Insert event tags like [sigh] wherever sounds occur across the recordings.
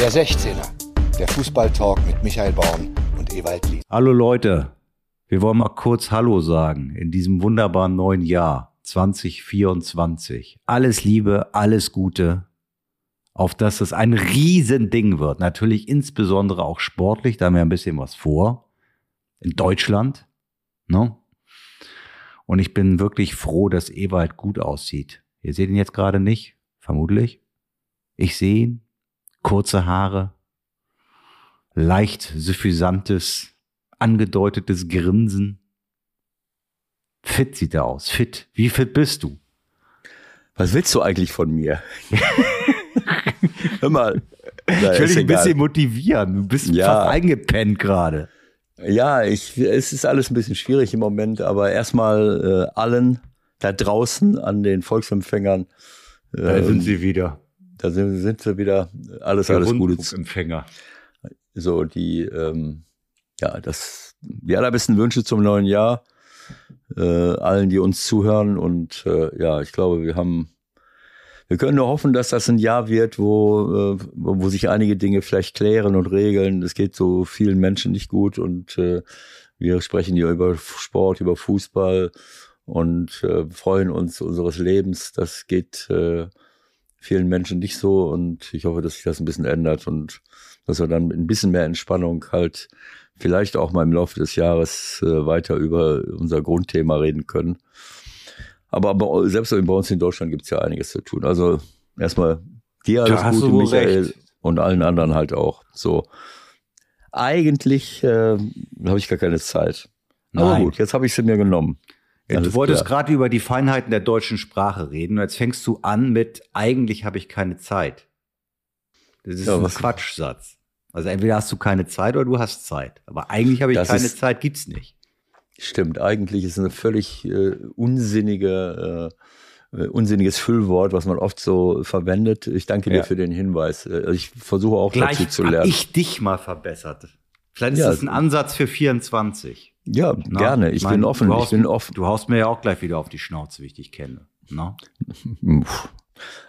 Der 16er, der Fußballtalk mit Michael Baum und Ewald Lies. Hallo Leute, wir wollen mal kurz Hallo sagen in diesem wunderbaren neuen Jahr 2024. Alles Liebe, alles Gute, auf dass es ein Riesending wird. Natürlich insbesondere auch sportlich, da haben wir ein bisschen was vor. In Deutschland. Ne? Und ich bin wirklich froh, dass Ewald gut aussieht. Ihr seht ihn jetzt gerade nicht, vermutlich. Ich sehe ihn. Kurze Haare. Leicht suffisantes, angedeutetes Grinsen. Fit sieht er aus. Fit. Wie fit bist du? Was willst du eigentlich von mir? [laughs] Hör mal. ich will dich ein bisschen motivieren. Du bist ja. fast eingepennt gerade. Ja, ich, es ist alles ein bisschen schwierig im Moment, aber erstmal äh, allen da draußen an den Volksempfängern. Äh, da sind sie wieder. Da sind, sind sie wieder. Alles, Der alles Gute. Empfänger. So, die, ähm, ja, das, die allerbesten Wünsche zum neuen Jahr. Äh, allen, die uns zuhören. Und äh, ja, ich glaube, wir haben wir können nur hoffen, dass das ein Jahr wird, wo, äh, wo sich einige Dinge vielleicht klären und regeln. Es geht so vielen Menschen nicht gut und äh, wir sprechen hier über Sport, über Fußball und äh, freuen uns unseres Lebens. Das geht äh, vielen Menschen nicht so und ich hoffe, dass sich das ein bisschen ändert und dass wir dann mit ein bisschen mehr Entspannung halt vielleicht auch mal im Laufe des Jahres äh, weiter über unser Grundthema reden können. Aber, aber selbst bei uns in Deutschland gibt es ja einiges zu tun. Also erstmal dir alles da Gute, Michael, recht. und allen anderen halt auch. So. Eigentlich äh, habe ich gar keine Zeit. Nein. Aber gut, jetzt habe ich sie mir genommen. Ja, du wolltest gerade über die Feinheiten der deutschen Sprache reden und jetzt fängst du an mit eigentlich habe ich keine Zeit. Das ist ja, ein Quatschsatz. Also entweder hast du keine Zeit oder du hast Zeit. Aber eigentlich habe ich das keine ist, Zeit, gibt's nicht. Stimmt, eigentlich ist es eine völlig äh, unsinnige, äh, äh, unsinniges Füllwort, was man oft so verwendet. Ich danke ja. dir für den Hinweis. Äh, ich versuche auch Gleich dazu zu lernen. ich dich mal verbessert. Vielleicht ist ja. das ein Ansatz für 24. Ja, Na, gerne. Ich, mein, bin offen. Haust, ich bin offen. Du haust mir ja auch gleich wieder auf die Schnauze, wie ich dich kenne. Na?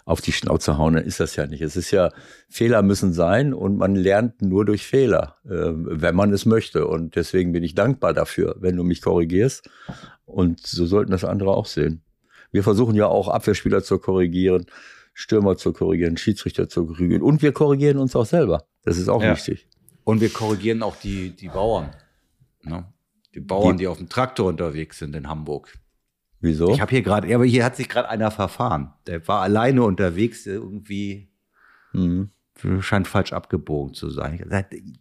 auf die Schnauze hauen, ist das ja nicht. Es ist ja, Fehler müssen sein und man lernt nur durch Fehler, äh, wenn man es möchte. Und deswegen bin ich dankbar dafür, wenn du mich korrigierst. Und so sollten das andere auch sehen. Wir versuchen ja auch Abwehrspieler zu korrigieren, Stürmer zu korrigieren, Schiedsrichter zu korrigieren. Und wir korrigieren uns auch selber. Das ist auch ja. wichtig. Und wir korrigieren auch die, die Bauern. Ne? Die Bauern, die, die auf dem Traktor unterwegs sind in Hamburg. Wieso? Ich habe hier gerade, aber hier hat sich gerade einer verfahren. Der war alleine unterwegs, irgendwie mhm. scheint falsch abgebogen zu sein.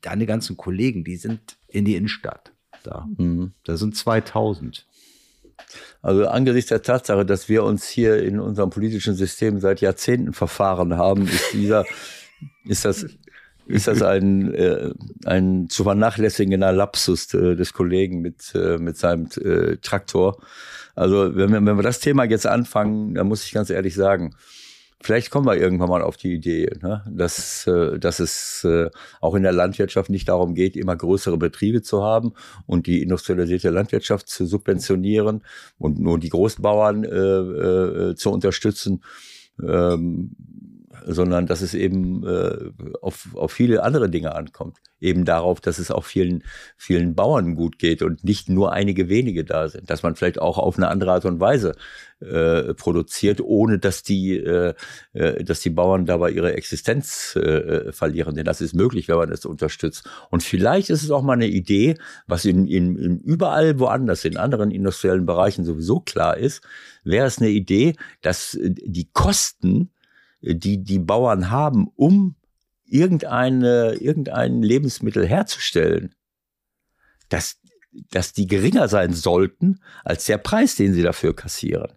Deine ganzen Kollegen, die sind in die Innenstadt da. Mhm. Da sind 2000. Also angesichts der Tatsache, dass wir uns hier in unserem politischen System seit Jahrzehnten verfahren haben, ist dieser, [laughs] ist das, ist das ein, äh, ein zu vernachlässigender Lapsus äh, des Kollegen mit, äh, mit seinem äh, Traktor. Also wenn wir, wenn wir das Thema jetzt anfangen, dann muss ich ganz ehrlich sagen, vielleicht kommen wir irgendwann mal auf die Idee, ne? dass, äh, dass es äh, auch in der Landwirtschaft nicht darum geht, immer größere Betriebe zu haben und die industrialisierte Landwirtschaft zu subventionieren und nur die Großbauern äh, äh, zu unterstützen. Ähm, sondern dass es eben äh, auf, auf viele andere Dinge ankommt. Eben darauf, dass es auch vielen, vielen Bauern gut geht und nicht nur einige wenige da sind. Dass man vielleicht auch auf eine andere Art und Weise äh, produziert, ohne dass die, äh, äh dass die Bauern dabei ihre Existenz äh, äh, verlieren. Denn das ist möglich, wenn man es unterstützt. Und vielleicht ist es auch mal eine Idee, was in, in, in überall woanders, in anderen industriellen Bereichen sowieso klar ist, wäre es eine Idee, dass die Kosten die die Bauern haben, um irgendeine, irgendein Lebensmittel herzustellen, dass, dass die geringer sein sollten als der Preis, den sie dafür kassieren.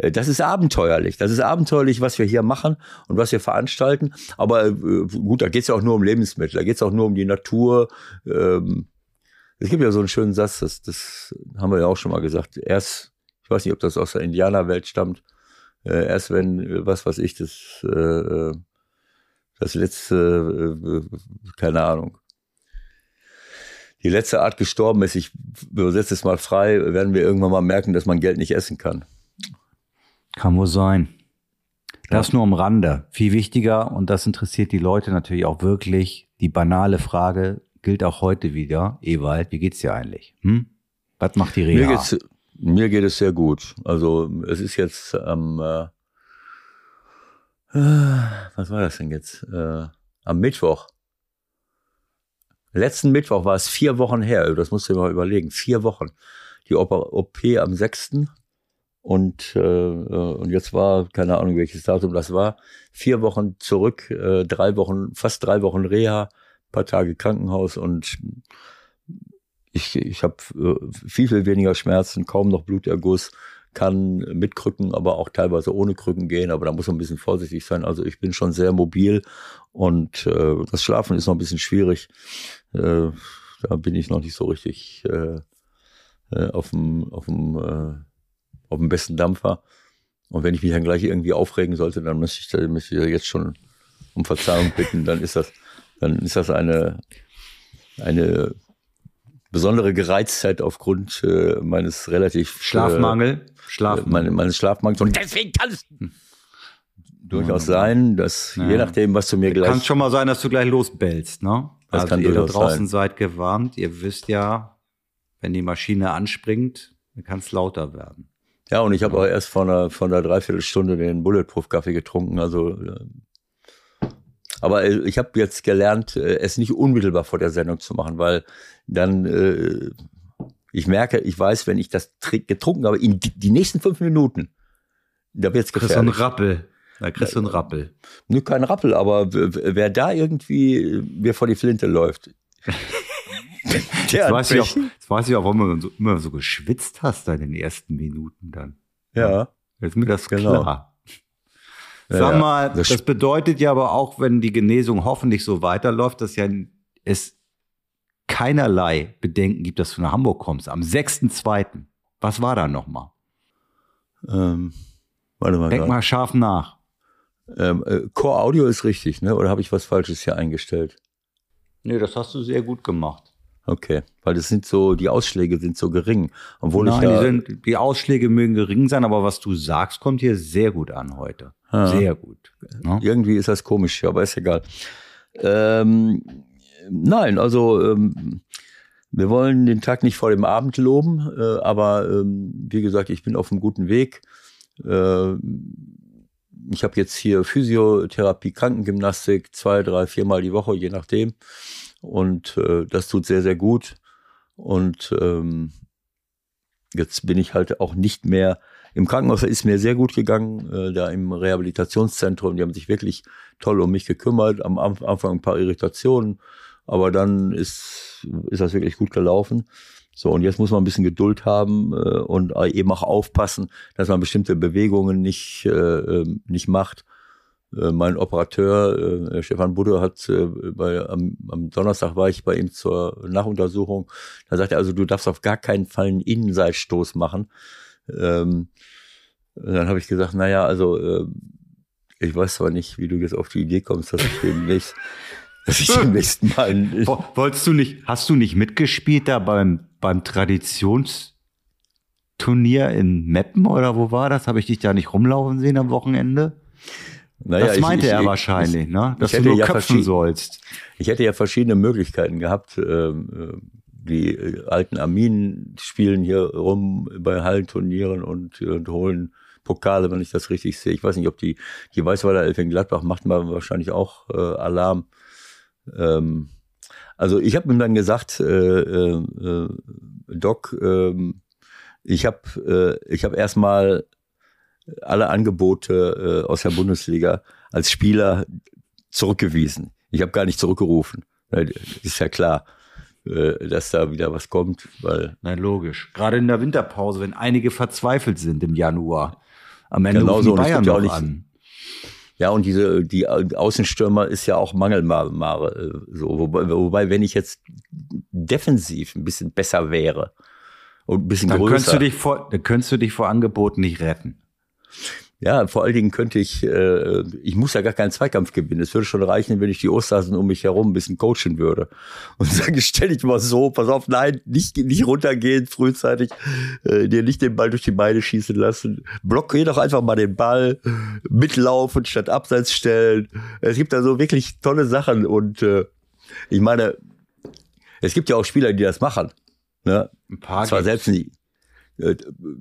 Äh, das ist abenteuerlich. Das ist abenteuerlich, was wir hier machen und was wir veranstalten. Aber äh, gut, da geht es ja auch nur um Lebensmittel, da geht es auch nur um die Natur. Ähm, es gibt ja so einen schönen Satz, das, das haben wir ja auch schon mal gesagt. Erst, ich weiß nicht, ob das aus der Indianerwelt stammt, äh, erst wenn, äh, was weiß ich, das, äh, äh das letzte, äh, keine Ahnung, die letzte Art gestorben ist, ich übersetze es mal frei, werden wir irgendwann mal merken, dass man Geld nicht essen kann. Kann wohl sein. Das nur am Rande. Viel wichtiger, und das interessiert die Leute natürlich auch wirklich, die banale Frage gilt auch heute wieder. Ewald, wie geht's dir eigentlich? Hm? Was macht die Reha? Mir, geht's, mir geht es sehr gut. Also es ist jetzt am, äh, was war das denn jetzt? Äh, am Mittwoch. Letzten Mittwoch war es vier Wochen her. Das musst du dir mal überlegen. Vier Wochen. Die OP am 6. Und, äh, und jetzt war, keine Ahnung, welches Datum das war, vier Wochen zurück, äh, drei Wochen, fast drei Wochen Reha, paar Tage Krankenhaus und ich, ich habe äh, viel, viel weniger Schmerzen, kaum noch Bluterguss, kann mit Krücken, aber auch teilweise ohne Krücken gehen, aber da muss man ein bisschen vorsichtig sein. Also ich bin schon sehr mobil und äh, das Schlafen ist noch ein bisschen schwierig. Äh, da bin ich noch nicht so richtig äh, äh auf dem auf äh, auf dem besten Dampfer. Und wenn ich mich dann gleich irgendwie aufregen sollte, dann müsste ich, dann müsste ich jetzt schon um Verzeihung bitten. Dann ist das, dann ist das eine, eine besondere Gereiztheit aufgrund äh, meines relativ Schlafmangel, äh, Schlafmangel. meines Schlafmangels. Und deswegen kann es durchaus sein, dass ja. je nachdem, was du mir gleich. Kann schon mal sein, dass du gleich losbellst, ne? Das also ihr da draußen sein. seid gewarnt. Ihr wisst ja, wenn die Maschine anspringt, dann kann es lauter werden. Ja, und ich habe auch erst vor einer, vor einer Dreiviertelstunde den Bulletproof-Kaffee getrunken. Also, äh, aber äh, ich habe jetzt gelernt, äh, es nicht unmittelbar vor der Sendung zu machen, weil dann äh, ich merke, ich weiß, wenn ich das getrunken habe, in die, die nächsten fünf Minuten, da wird's gefährlich. Kriegst du einen Rappel. Da kriegst du einen Rappel. Nö, kein Rappel, aber wer da irgendwie mir vor die Flinte läuft. [laughs] jetzt, weiß ich auch, jetzt weiß ich auch, warum du so, immer so geschwitzt hast in den ersten Minuten dann. Ja. Jetzt ist mir das genau. klar. Sag mal, das, das bedeutet ja aber auch, wenn die Genesung hoffentlich so weiterläuft, dass ja es keinerlei Bedenken gibt, dass du nach Hamburg kommst. Am 6.2. Was war da nochmal? Ähm, warte mal. Denk grad. mal scharf nach. Ähm, äh, Core Audio ist richtig, ne? Oder habe ich was Falsches hier eingestellt? Nee, das hast du sehr gut gemacht. Okay, weil das sind so, die Ausschläge sind so gering. Obwohl Nein, ich ja, die, sind, die Ausschläge mögen gering sein, aber was du sagst, kommt hier sehr gut an heute. Ha. Sehr gut. Ja? Ne? Irgendwie ist das komisch, aber ist egal. Ähm, nein, also ähm, wir wollen den Tag nicht vor dem Abend loben, äh, aber ähm, wie gesagt, ich bin auf einem guten Weg. Äh, ich habe jetzt hier Physiotherapie, Krankengymnastik, zwei, drei, viermal die Woche, je nachdem. Und äh, das tut sehr, sehr gut. Und ähm, jetzt bin ich halt auch nicht mehr im Krankenhaus. Ist mir sehr gut gegangen, äh, da im Rehabilitationszentrum. Die haben sich wirklich toll um mich gekümmert. Am Anfang ein paar Irritationen, aber dann ist, ist das wirklich gut gelaufen. So, und jetzt muss man ein bisschen Geduld haben äh, und eben auch aufpassen, dass man bestimmte Bewegungen nicht, äh, ähm, nicht macht. Äh, mein Operateur, äh, Stefan Budde, hat äh, bei, am, am, Donnerstag war ich bei ihm zur Nachuntersuchung. Da sagte er also, du darfst auf gar keinen Fall einen Innenseitstoß machen. Ähm, dann habe ich gesagt, naja, also äh, ich weiß zwar nicht, wie du jetzt auf die Idee kommst, dass ich demnächst, [laughs] dass ich demnächst mal. Wolltest du nicht, hast du nicht mitgespielt da beim, beim Traditionsturnier in Meppen oder wo war das? Habe ich dich da nicht rumlaufen sehen am Wochenende? Naja, das meinte ich, ich, er wahrscheinlich, ich, ne? dass du nur ja köpfen sollst. Ich hätte ja verschiedene Möglichkeiten gehabt. Ähm, die alten Arminen spielen hier rum bei Hallenturnieren und, und holen Pokale, wenn ich das richtig sehe. Ich weiß nicht, ob die, die Weißweiler Elf in Gladbach macht man wahrscheinlich auch äh, Alarm. Ähm, also ich habe ihm dann gesagt, äh, äh, Doc, äh, ich habe äh, ich hab erstmal alle Angebote äh, aus der Bundesliga als Spieler zurückgewiesen. Ich habe gar nicht zurückgerufen. Ist ja klar, äh, dass da wieder was kommt. Weil Nein, logisch. Gerade in der Winterpause, wenn einige verzweifelt sind im Januar. Am Ende genau so, Bayern noch nicht, an. Ja, und diese, die Außenstürmer ist ja auch Mangelmare. Äh, so. Wobei, wobei, wenn ich jetzt defensiv ein bisschen besser wäre und ein bisschen dann größer. Könntest du dich vor, dann könntest du dich vor Angeboten nicht retten. Ja, vor allen Dingen könnte ich, äh, ich muss ja gar keinen Zweikampf gewinnen. Es würde schon reichen, wenn ich die Osterhasen um mich herum ein bisschen coachen würde. Und [laughs] sagen, stell dich mal so, pass auf, nein, nicht, nicht runtergehen frühzeitig, äh, dir nicht den Ball durch die Beine schießen lassen. Blockier doch einfach mal den Ball, mitlaufen statt abseits stellen. Es gibt da so wirklich tolle Sachen und äh, ich meine, es gibt ja auch Spieler, die das machen. Ne? Ein paar Zwar gibt's. selbst nicht. Äh,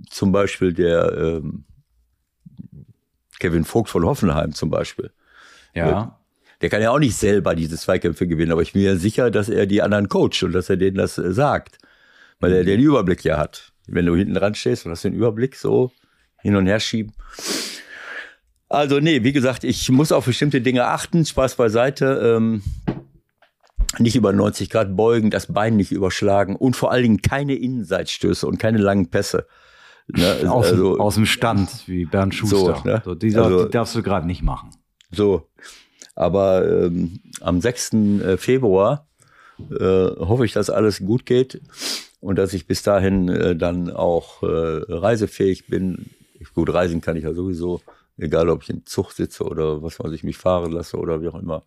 zum Beispiel der ähm, Kevin Vogt von Hoffenheim zum Beispiel. Ja. Der kann ja auch nicht selber diese Zweikämpfe gewinnen, aber ich bin ja sicher, dass er die anderen coacht und dass er denen das äh, sagt. Weil er den Überblick ja hat. Wenn du hinten dran stehst und hast den Überblick, so hin und her schieben. Also, nee, wie gesagt, ich muss auf bestimmte Dinge achten. Spaß beiseite. Ähm, nicht über 90 Grad beugen, das Bein nicht überschlagen und vor allen Dingen keine Innenseitstöße und keine langen Pässe. Ne? [laughs] Aus, Also, aus dem Stand, wie Bernd Schuster. So, ne? So, die, darf- Also- die darfst du gerade nicht machen. So. Aber ähm, am 6. äh, Februar äh, hoffe ich, dass alles gut geht und dass ich bis dahin äh, dann auch äh, reisefähig bin. Gut, reisen kann ich ja sowieso, egal ob ich im Zug sitze oder was weiß ich, mich fahren lasse oder wie auch immer.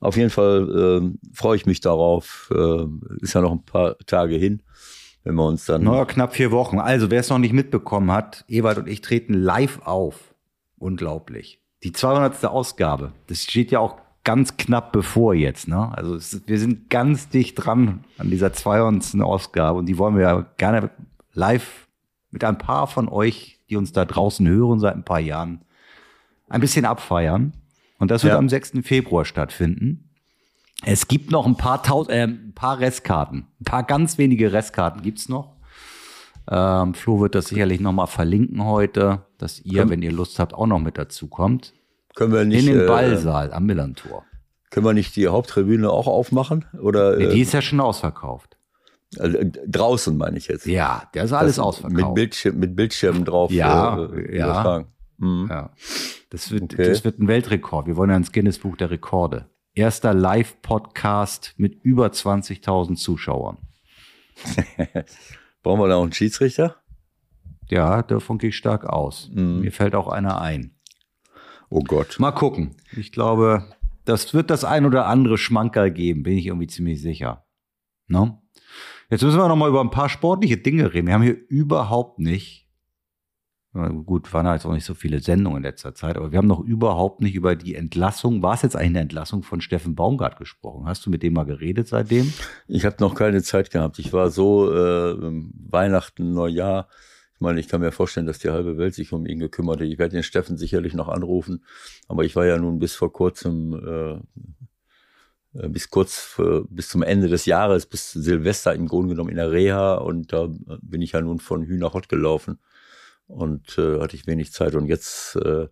Auf jeden Fall ähm, freue ich mich darauf. Äh, ist ja noch ein paar Tage hin, wenn wir uns dann. Naja, knapp vier Wochen. Also, wer es noch nicht mitbekommen hat, Ewald und ich treten live auf. Unglaublich. Die 200. Ausgabe. Das steht ja auch ganz knapp bevor jetzt. Ne? Also, es wir sind ganz dicht dran an dieser 200. Ausgabe und die wollen wir ja gerne live mit ein paar von euch, die uns da draußen hören seit ein paar Jahren, ein bisschen abfeiern. Und das wird Ja. am 6. Februar stattfinden. Es gibt noch ein paar, Taus äh, ein paar Restkarten. Ein paar ganz wenige Restkarten gibt's noch. Ähm, Flo wird das sicherlich noch mal verlinken heute, dass ihr, wenn ihr Lust habt, auch noch mit dazu kommt. können wir In nicht, den äh, Ballsaal am Millantor. können wir nicht die Haupttribüne auch aufmachen? Oder Nee, äh, die ist ja schon ausverkauft. Also, äh, draußen meine ich jetzt. Ja, der ist alles Das ausverkauft. Mit, Bildschirm, mit Bildschirmen drauf. Ja, äh, ja. Mhm. Ja. Das wird, Okay. das wird ein Weltrekord. Wir wollen ja ins Guinness Buch der Rekorde. Erster Live-Podcast mit über 20.000 Zuschauern. [laughs] Brauchen wir da auch einen Schiedsrichter? Ja, davon gehe ich stark aus. Mhm. Mir fällt auch einer ein. Oh Gott. Mal gucken. Ich glaube, das wird das ein oder andere Schmankerl geben, bin ich irgendwie ziemlich sicher. Ne? Jetzt müssen wir noch mal über ein paar sportliche Dinge reden. Wir haben hier überhaupt nicht, gut, waren halt auch nicht so viele Sendungen in letzter Zeit, aber wir haben noch überhaupt nicht über die Entlassung, war es jetzt eigentlich eine Entlassung von Steffen Baumgart gesprochen? Hast du mit dem mal geredet seitdem? Ich habe noch keine Zeit gehabt. Ich war so äh, Weihnachten, Neujahr. Ich meine, ich kann mir vorstellen, dass die halbe Welt sich um ihn gekümmert hat. Ich werde den Steffen sicherlich noch anrufen. Aber ich war ja nun bis vor kurzem, äh, äh, bis kurz, äh, bis zum Ende des Jahres, bis Silvester im Grunde genommen in der Reha. Und da bin ich ja nun von Hühner nach Hott gelaufen. Und äh, hatte ich wenig Zeit. Und jetzt äh,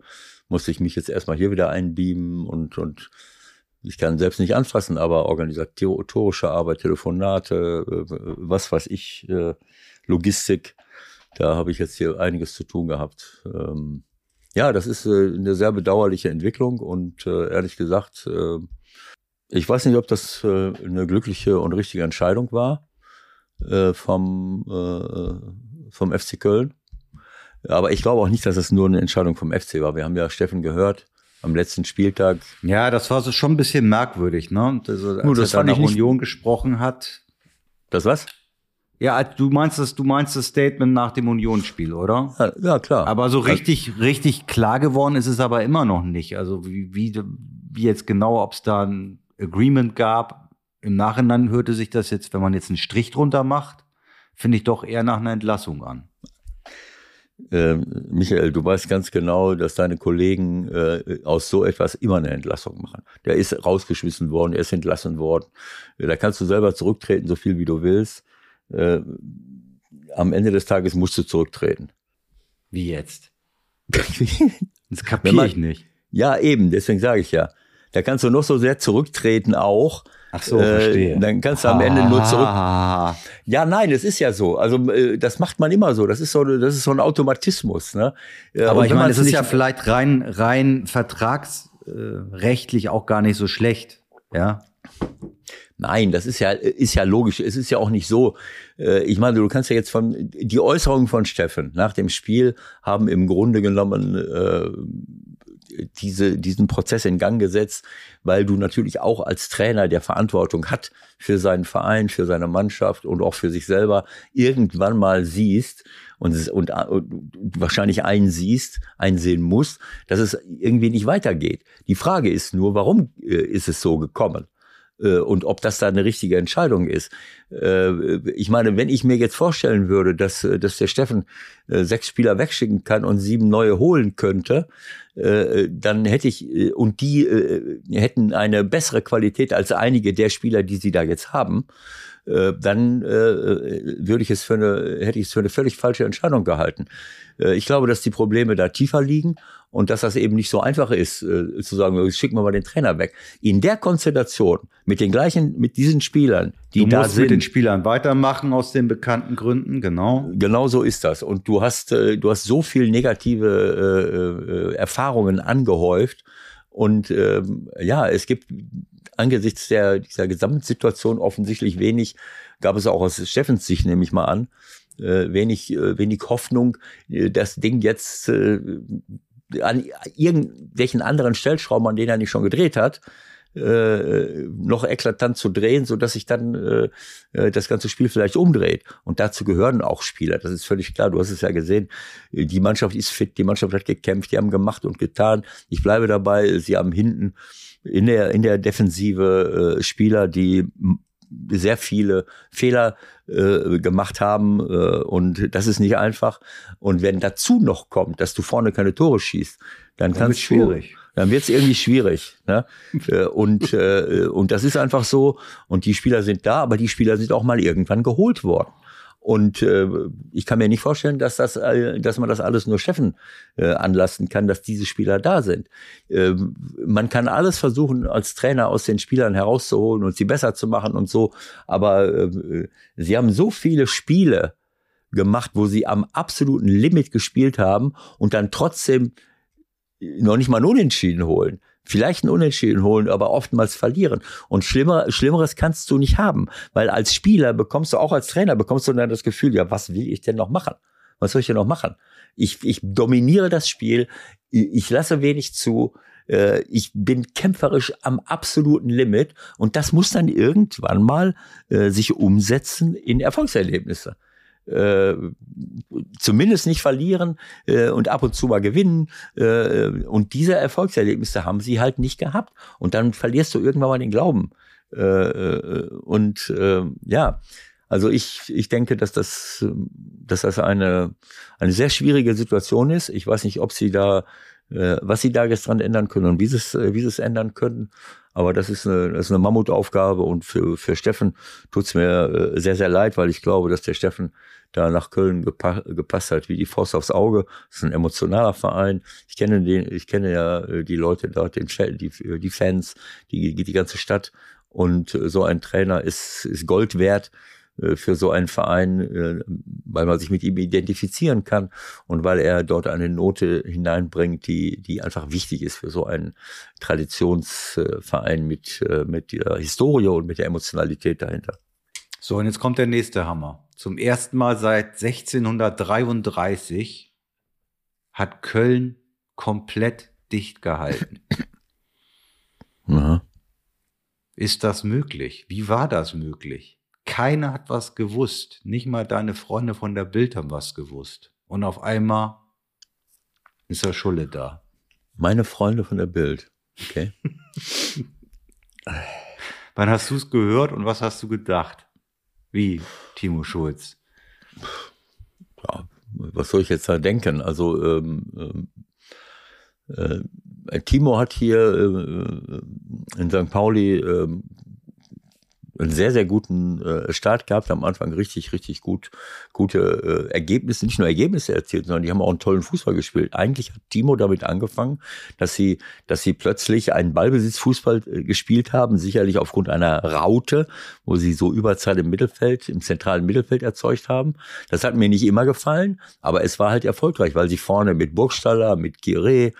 musste ich mich jetzt erstmal hier wieder einbeamen und, und ich kann selbst nicht anfassen, aber organisatorische Arbeit, Telefonate, äh, was weiß ich, äh, Logistik, da habe ich jetzt hier einiges zu tun gehabt. Ähm, ja, das ist äh, eine sehr bedauerliche Entwicklung und äh, ehrlich gesagt, äh, ich weiß nicht, ob das eine glückliche und richtige Entscheidung war äh, vom, äh, vom FC Köln. Aber ich glaube auch nicht, dass es nur eine Entscheidung vom FC war. Wir haben ja Steffen gehört am letzten Spieltag. Ja, das war so schon ein bisschen merkwürdig, ne? Also, als Nur, das er fand da ich nach Union gesprochen hat. Das was? Ja, du meinst das, du meinst das Statement nach dem Unionsspiel, oder? Ja, ja klar. Aber so richtig, richtig klar geworden ist es aber immer noch nicht. Also wie, wie, wie jetzt genau, ob es da ein Agreement gab. Im Nachhinein hörte sich das jetzt, wenn man jetzt einen Strich drunter macht, finde ich doch eher nach einer Entlassung an. Ähm, Michael, du weißt ganz genau, dass deine Kollegen äh, aus so etwas immer eine Entlassung machen. Der ist rausgeschmissen worden, er ist entlassen worden. Da kannst du selber zurücktreten, so viel wie du willst. Äh, am Ende des Tages musst du zurücktreten. Wie jetzt? [laughs] Das kapiere ich nicht. ja, eben, deswegen sage ich ja. Da kannst du noch so sehr zurücktreten auch. Ach so, Äh, verstehe. Dann kannst du am Ende nur zurück. Ah, Ja, nein, es ist ja so. Also äh, das macht man immer so. Das ist so, das ist so ein Automatismus. Ne? Äh, Aber ich meine, es ist ja vielleicht rein, rein vertragsrechtlich auch gar nicht so schlecht. Ja. Nein, das ist ja, ist ja logisch. Es ist ja auch nicht so. Äh, ich meine, du kannst ja jetzt von, die Äußerungen von Steffen nach dem Spiel haben im Grunde genommen äh, diese, diesen Prozess in Gang gesetzt, weil du natürlich auch als Trainer, der Verantwortung hat für seinen Verein, für seine Mannschaft und auch für sich selber, irgendwann mal siehst und, und, und wahrscheinlich einsiehst, einsehen musst, dass es irgendwie nicht weitergeht. Die Frage ist nur, warum äh, ist es so gekommen? Äh, und ob das da eine richtige Entscheidung ist. Äh, ich meine, wenn ich mir jetzt vorstellen würde, dass, äh, dass der Steffen sechs Spieler wegschicken kann und sieben neue holen könnte, dann hätte ich, und die hätten eine bessere Qualität als einige der Spieler, die sie da jetzt haben, dann würde ich es für eine, hätte ich es für eine völlig falsche Entscheidung gehalten. Ich glaube, dass die Probleme da tiefer liegen und dass das eben nicht so einfach ist, äh, zu sagen, schicken wir mal den Trainer weg. In der Konstellation mit den gleichen, mit diesen Spielern, die du da musst sind. mit den Spielern weitermachen aus den bekannten Gründen, genau. Genau so ist das. Und du hast, äh, du hast so viel negative äh, äh, Erfahrungen angehäuft. Und ähm, ja, es gibt angesichts der, dieser Gesamtsituation offensichtlich wenig, gab es auch aus Steffens Sicht, nehme ich mal an, äh, wenig, äh, wenig Hoffnung, äh, das Ding jetzt äh, an irgendwelchen anderen Stellschrauben, an denen er nicht schon gedreht hat, äh, noch eklatant zu drehen, so dass sich dann äh, äh, das ganze Spiel vielleicht umdreht. Und dazu gehören auch Spieler. Das ist völlig klar. Du hast es ja gesehen. Die Mannschaft ist fit. Die Mannschaft hat gekämpft. Die haben gemacht und getan. Ich bleibe dabei. Sie haben hinten in der in der Defensive äh, Spieler, die sehr viele Fehler äh, gemacht haben äh, und das ist nicht einfach. Und wenn dazu noch kommt, dass du vorne keine Tore schießt, dann, dann kannst schwierig. Du, dann wird es irgendwie schwierig. Ne? [laughs] Äh, und, äh, und das ist einfach so. Und die Spieler sind da, aber die Spieler sind auch mal irgendwann geholt worden. Und äh, ich kann mir nicht vorstellen, dass das, äh, dass man das alles nur Chefen äh, anlassen kann, dass diese Spieler da sind. Äh, man kann alles versuchen, als Trainer aus den Spielern herauszuholen und sie besser zu machen und so. Aber äh, sie haben so viele Spiele gemacht, wo sie am absoluten Limit gespielt haben und dann trotzdem noch nicht mal Unentschieden holen vielleicht ein Unentschieden holen, aber oftmals verlieren. Und schlimmer, Schlimmeres kannst du nicht haben, weil als Spieler bekommst du, auch als Trainer bekommst du dann das Gefühl, ja, was will ich denn noch machen? Was soll ich denn noch machen? Ich, ich dominiere das Spiel, ich lasse wenig zu, äh, ich bin kämpferisch am absoluten Limit und das muss dann irgendwann mal äh, sich umsetzen in Erfolgserlebnisse äh, zumindest nicht verlieren äh, und ab und zu mal gewinnen. Äh, und diese Erfolgserlebnisse haben sie halt nicht gehabt. Und dann verlierst du irgendwann mal den Glauben. Äh, äh, und äh, ja, also ich, ich denke, dass das, dass das eine, eine sehr schwierige Situation ist. Ich weiß nicht, ob sie da, äh, was sie da dran ändern können und wie sie es, wie sie es ändern können. Aber das ist eine, das ist eine Mammutaufgabe und für, für Steffen tut's mir sehr, sehr leid, weil ich glaube, dass der Steffen da nach Köln gepa gepasst hat, wie die Faust aufs Auge. Das ist ein emotionaler Verein. Ich kenne den, ich kenne ja äh, die Leute dort, den, die, die Fans, die, die ganze Stadt. Und äh, so ein Trainer ist, ist Gold wert äh, für so einen Verein, weil man sich mit ihm identifizieren kann und weil er dort eine Note hineinbringt, die, die einfach wichtig ist für so einen Traditionsverein mit, mit der Historie und mit der Emotionalität dahinter. So, und jetzt kommt der nächste Hammer. Zum ersten Mal seit 1633 hat Köln komplett dicht gehalten. [laughs] Aha. Ist das möglich? Wie war das möglich? Keiner hat was gewusst. Nicht mal deine Freunde von der Bild haben was gewusst. Und auf einmal ist der Schulle da. Meine Freunde von der Bild. Okay. [laughs] Wann hast du es gehört und was hast du gedacht? Wie Timo Schulz? Ja, was soll ich jetzt da denken? Also ähm, äh, äh, Timo hat hier äh, in St. Pauli äh, einen sehr, sehr guten äh, Start gehabt, am Anfang richtig, richtig gut, gute äh, Ergebnisse, nicht nur Ergebnisse erzielt, sondern die haben auch einen tollen Fußball gespielt. Eigentlich hat Timo damit angefangen, dass sie, dass sie plötzlich einen Ballbesitzfußball äh, gespielt haben, sicherlich aufgrund einer Raute, wo sie so Überzahl im Mittelfeld, im zentralen Mittelfeld erzeugt haben. Das hat mir nicht immer gefallen, aber es war halt erfolgreich, weil sie vorne mit Burgstaller, mit Giré,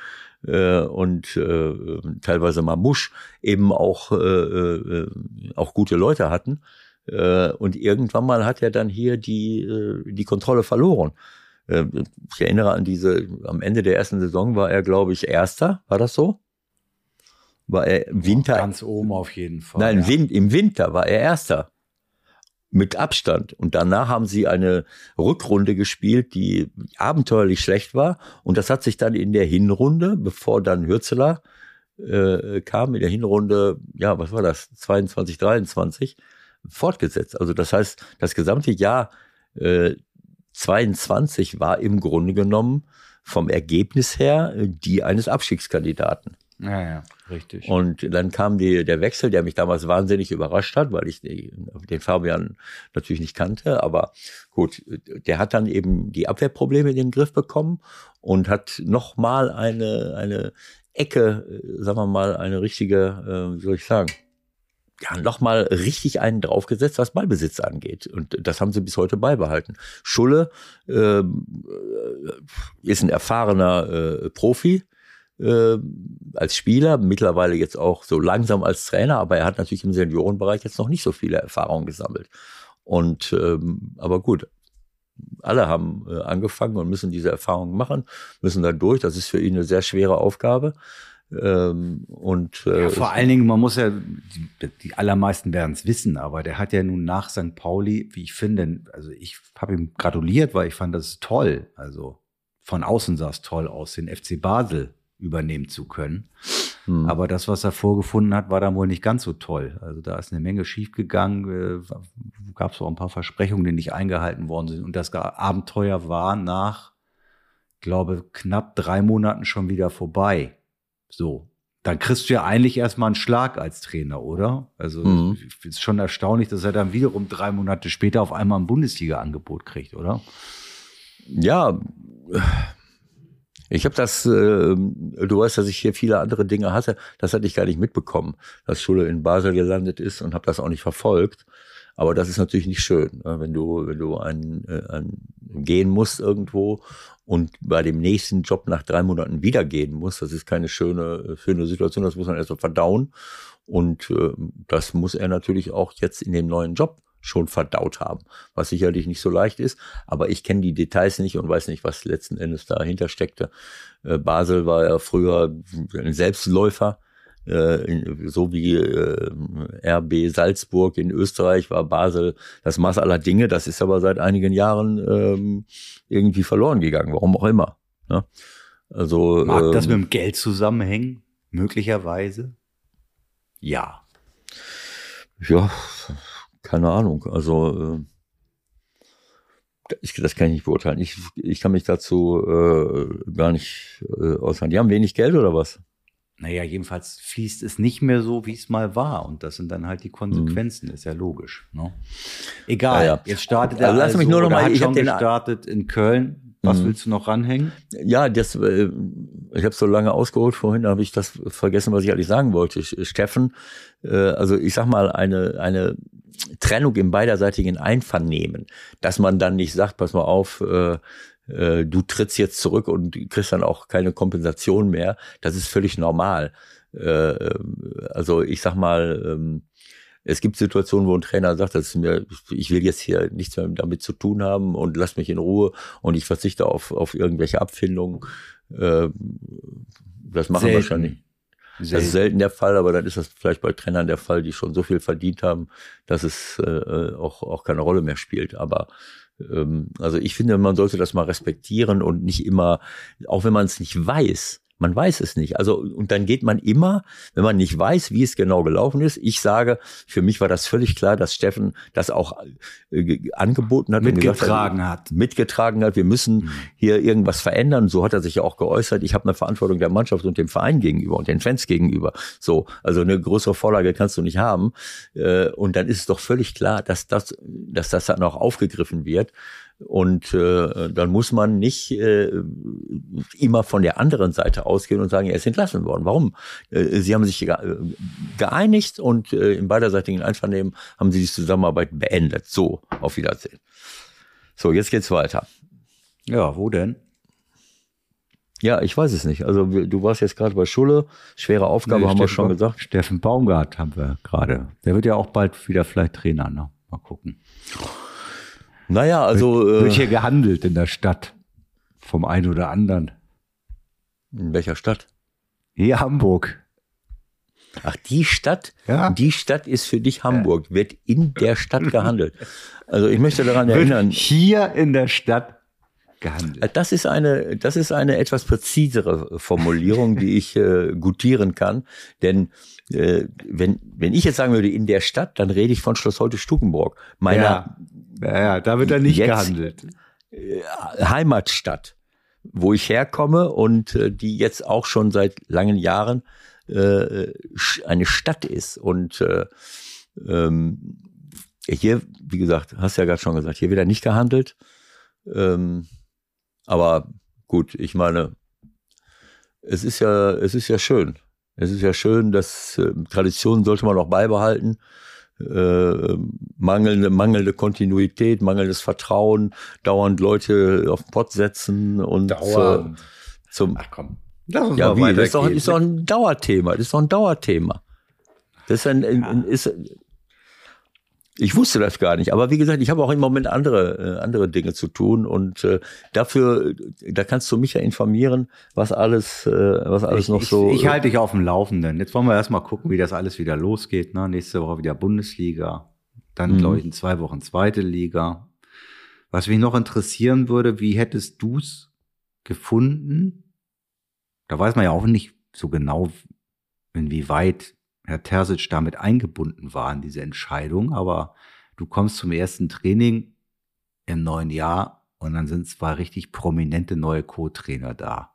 äh, und äh, teilweise Mamusch eben auch, äh, äh, auch gute Leute hatten. Äh, und irgendwann mal hat er dann hier die, äh, die Kontrolle verloren. Ich erinnere an diese, am Ende der ersten Saison war er, glaube ich, Erster. War das so? War er Winter? Ganz oben auf jeden Fall. Nein, ja. im Winter war er Erster mit Abstand. Und danach haben sie eine Rückrunde gespielt, die abenteuerlich schlecht war. Und das hat sich dann in der Hinrunde, bevor dann Hürzeler äh, kam, in der Hinrunde, ja, was war das, 22, 23, fortgesetzt. Also das heißt, das gesamte Jahr äh, 22 war im Grunde genommen vom Ergebnis her äh, die eines Abstiegskandidaten. Ja, ja, richtig. Und dann kam die, der Wechsel, der mich damals wahnsinnig überrascht hat, weil ich den Fabian natürlich nicht kannte. Aber gut, der hat dann eben die Abwehrprobleme in den Griff bekommen und hat nochmal eine, eine Ecke, äh, sagen wir mal, eine richtige, äh, wie soll ich sagen, ja, nochmal richtig einen draufgesetzt, was Ballbesitz angeht. Und das haben sie bis heute beibehalten. Schulle äh, ist ein erfahrener äh, Profi, äh, als Spieler, mittlerweile jetzt auch so langsam als Trainer, aber er hat natürlich im Seniorenbereich jetzt noch nicht so viele Erfahrungen gesammelt. Und ähm, aber gut, alle haben äh, angefangen und müssen diese Erfahrungen machen, müssen da durch. Das ist für ihn eine sehr schwere Aufgabe. Ähm, und äh, ja, vor allen Dingen, man muss ja, die, die allermeisten werden es wissen, aber der hat ja nun nach St. Pauli, wie ich finde, also ich habe ihm gratuliert, weil ich fand das toll. Also von außen sah es toll aus, den FC Basel übernehmen zu können. Hm. Aber das, was er vorgefunden hat, war dann wohl nicht ganz so toll. Also da ist eine Menge schiefgegangen, äh, gab es auch ein paar Versprechungen, die nicht eingehalten worden sind. Und das Abenteuer war nach, glaube knapp drei Monaten schon wieder vorbei. So, dann kriegst du ja eigentlich erstmal einen Schlag als Trainer, oder? Also mhm. ist schon erstaunlich, dass er dann wiederum drei Monate später auf einmal ein Bundesliga-Angebot kriegt, oder? Ja, ich habe das, äh, du weißt, dass ich hier viele andere Dinge hatte, das hatte ich gar nicht mitbekommen, dass Schule in Basel gelandet ist und habe das auch nicht verfolgt. Aber das ist natürlich nicht schön, ne? wenn du, wenn du ein, äh, ein, gehen musst irgendwo und bei dem nächsten Job nach drei Monaten wieder gehen musst. Das ist keine schöne, schöne Situation, das muss man erst mal verdauen. Und äh, das muss er natürlich auch jetzt in dem neuen Job schon verdaut haben, was sicherlich nicht so leicht ist. Aber ich kenne die Details nicht und weiß nicht, was letzten Endes dahinter steckte. Äh, Basel war ja früher ein Selbstläufer, äh, so wie äh, RB Salzburg in Österreich war Basel das Maß aller Dinge. Das ist aber seit einigen Jahren ähm, irgendwie verloren gegangen, warum auch immer. Ne? Also mag das ähm, mit dem Geld zusammenhängen? Möglicherweise? Ja. Ja, keine Ahnung. Also äh, ich, das kann ich nicht beurteilen. Ich, ich kann mich dazu äh, gar nicht äh, äußern. Die haben wenig Geld oder was? Naja, jedenfalls fließt es nicht mehr so, wie es mal war. Und das sind dann halt die Konsequenzen, mhm. ist ja logisch. Ne? Egal, ja, ja. jetzt startet er also, lass mich also, nur noch mal, ich habe gestartet in Köln. Was mhm. willst du noch ranhängen? Ja, das, äh, ich habe so lange ausgeholt vorhin, habe ich das vergessen, was ich eigentlich sagen wollte. Steffen, äh, also ich sag mal, eine, eine Trennung im beiderseitigen Einvernehmen, dass man dann nicht sagt, pass mal auf, äh, äh, du trittst jetzt zurück und kriegst dann auch keine Kompensation mehr. Das ist völlig normal. Äh, also ich sag mal, ähm, es gibt Situationen, wo ein Trainer sagt, das ist mir, ich will jetzt hier nichts mehr damit zu tun haben und lass mich in Ruhe und ich verzichte auf, auf irgendwelche Abfindungen. Äh, das machen Selten. wahrscheinlich. Selten. Das ist selten der Fall, aber dann ist das vielleicht bei Trainern der Fall, die schon so viel verdient haben, dass es äh, auch, auch keine Rolle mehr spielt. Aber ähm, also ich finde, man sollte das mal respektieren und nicht immer, auch wenn man es nicht weiß, man weiß es nicht. Also, und dann geht man immer, wenn man nicht weiß, wie es genau gelaufen ist. Ich sage, für mich war das völlig klar, dass Steffen das auch äh, angeboten hat. Mitgetragen hat, hat. Mitgetragen hat. Wir müssen mhm. hier irgendwas verändern. So hat er sich ja auch geäußert. Ich habe eine Verantwortung der Mannschaft und dem Verein gegenüber und den Fans gegenüber. So, also eine größere Vorlage kannst du nicht haben. Äh, und dann ist es doch völlig klar, dass das, dass das dann auch aufgegriffen wird. Und äh, dann muss man nicht äh, immer von der anderen Seite ausgehen und sagen, er ist entlassen worden. Warum? Äh, sie haben sich geeinigt und äh, im beiderseitigen Einvernehmen haben sie die Zusammenarbeit beendet. So, auf Wiedersehen. So, jetzt geht's weiter. Ja, wo denn? Ja, ich weiß es nicht. Also wir- du warst jetzt gerade bei Schulle, schwere Aufgabe, Nee, haben wir Steffen schon Ba- gesagt. Steffen Baumgart haben wir gerade. Der wird ja auch bald wieder vielleicht Trainer, ne? Mal gucken. Naja, also Wird äh, hier gehandelt in der Stadt. Vom einen oder anderen. in welcher Stadt? Hier Hamburg. Ach, die Stadt, Ja. die Stadt ist für dich Hamburg, wird in der Stadt gehandelt. Also ich möchte daran Wird erinnern, hier in der Stadt gehandelt. das ist eine, das ist eine etwas präzisere Formulierung, die ich äh, gutieren kann. Denn äh, wenn, wenn ich jetzt sagen würde, in der Stadt, dann rede ich von Schloss Holte Stukenburg, meiner Ja. ja, ja, da wird er nicht gehandelt. Heimatstadt, wo ich herkomme und äh, die jetzt auch schon seit langen Jahren äh, eine Stadt ist. Und äh, ähm, hier, wie gesagt, hast ja gerade schon gesagt, hier wird er nicht gehandelt. Ähm, aber gut, ich meine, es ist ja, es ist ja schön. Es ist ja schön, dass äh, Traditionen sollte man auch beibehalten. Äh, mangelnde, mangelnde Kontinuität, mangelndes Vertrauen, dauernd Leute auf den Pott setzen und äh, zum Ach komm. Lass uns ja, mal wie, das ist doch, ist doch ein Dauerthema. Das ist doch ein Dauerthema. Das ist ein, ein, ein ist, ich wusste das gar nicht, aber wie gesagt, ich habe auch im Moment andere äh, andere Dinge zu tun und äh, dafür, äh, da kannst du mich ja informieren, was alles, äh, was alles ich, noch ich, so. Ich halte dich auf dem Laufenden. Jetzt wollen wir erstmal gucken, wie das alles wieder losgeht. Ne? Nächste Woche wieder Bundesliga. Dann, Mhm. glaube ich, in zwei Wochen zweite Liga. Was mich noch interessieren würde, wie hättest du's gefunden? Da weiß man ja auch nicht so genau, inwieweit Herr Terzic damit eingebunden war in diese Entscheidung. Aber du kommst zum ersten Training im neuen Jahr und dann sind zwei richtig prominente neue Co-Trainer da.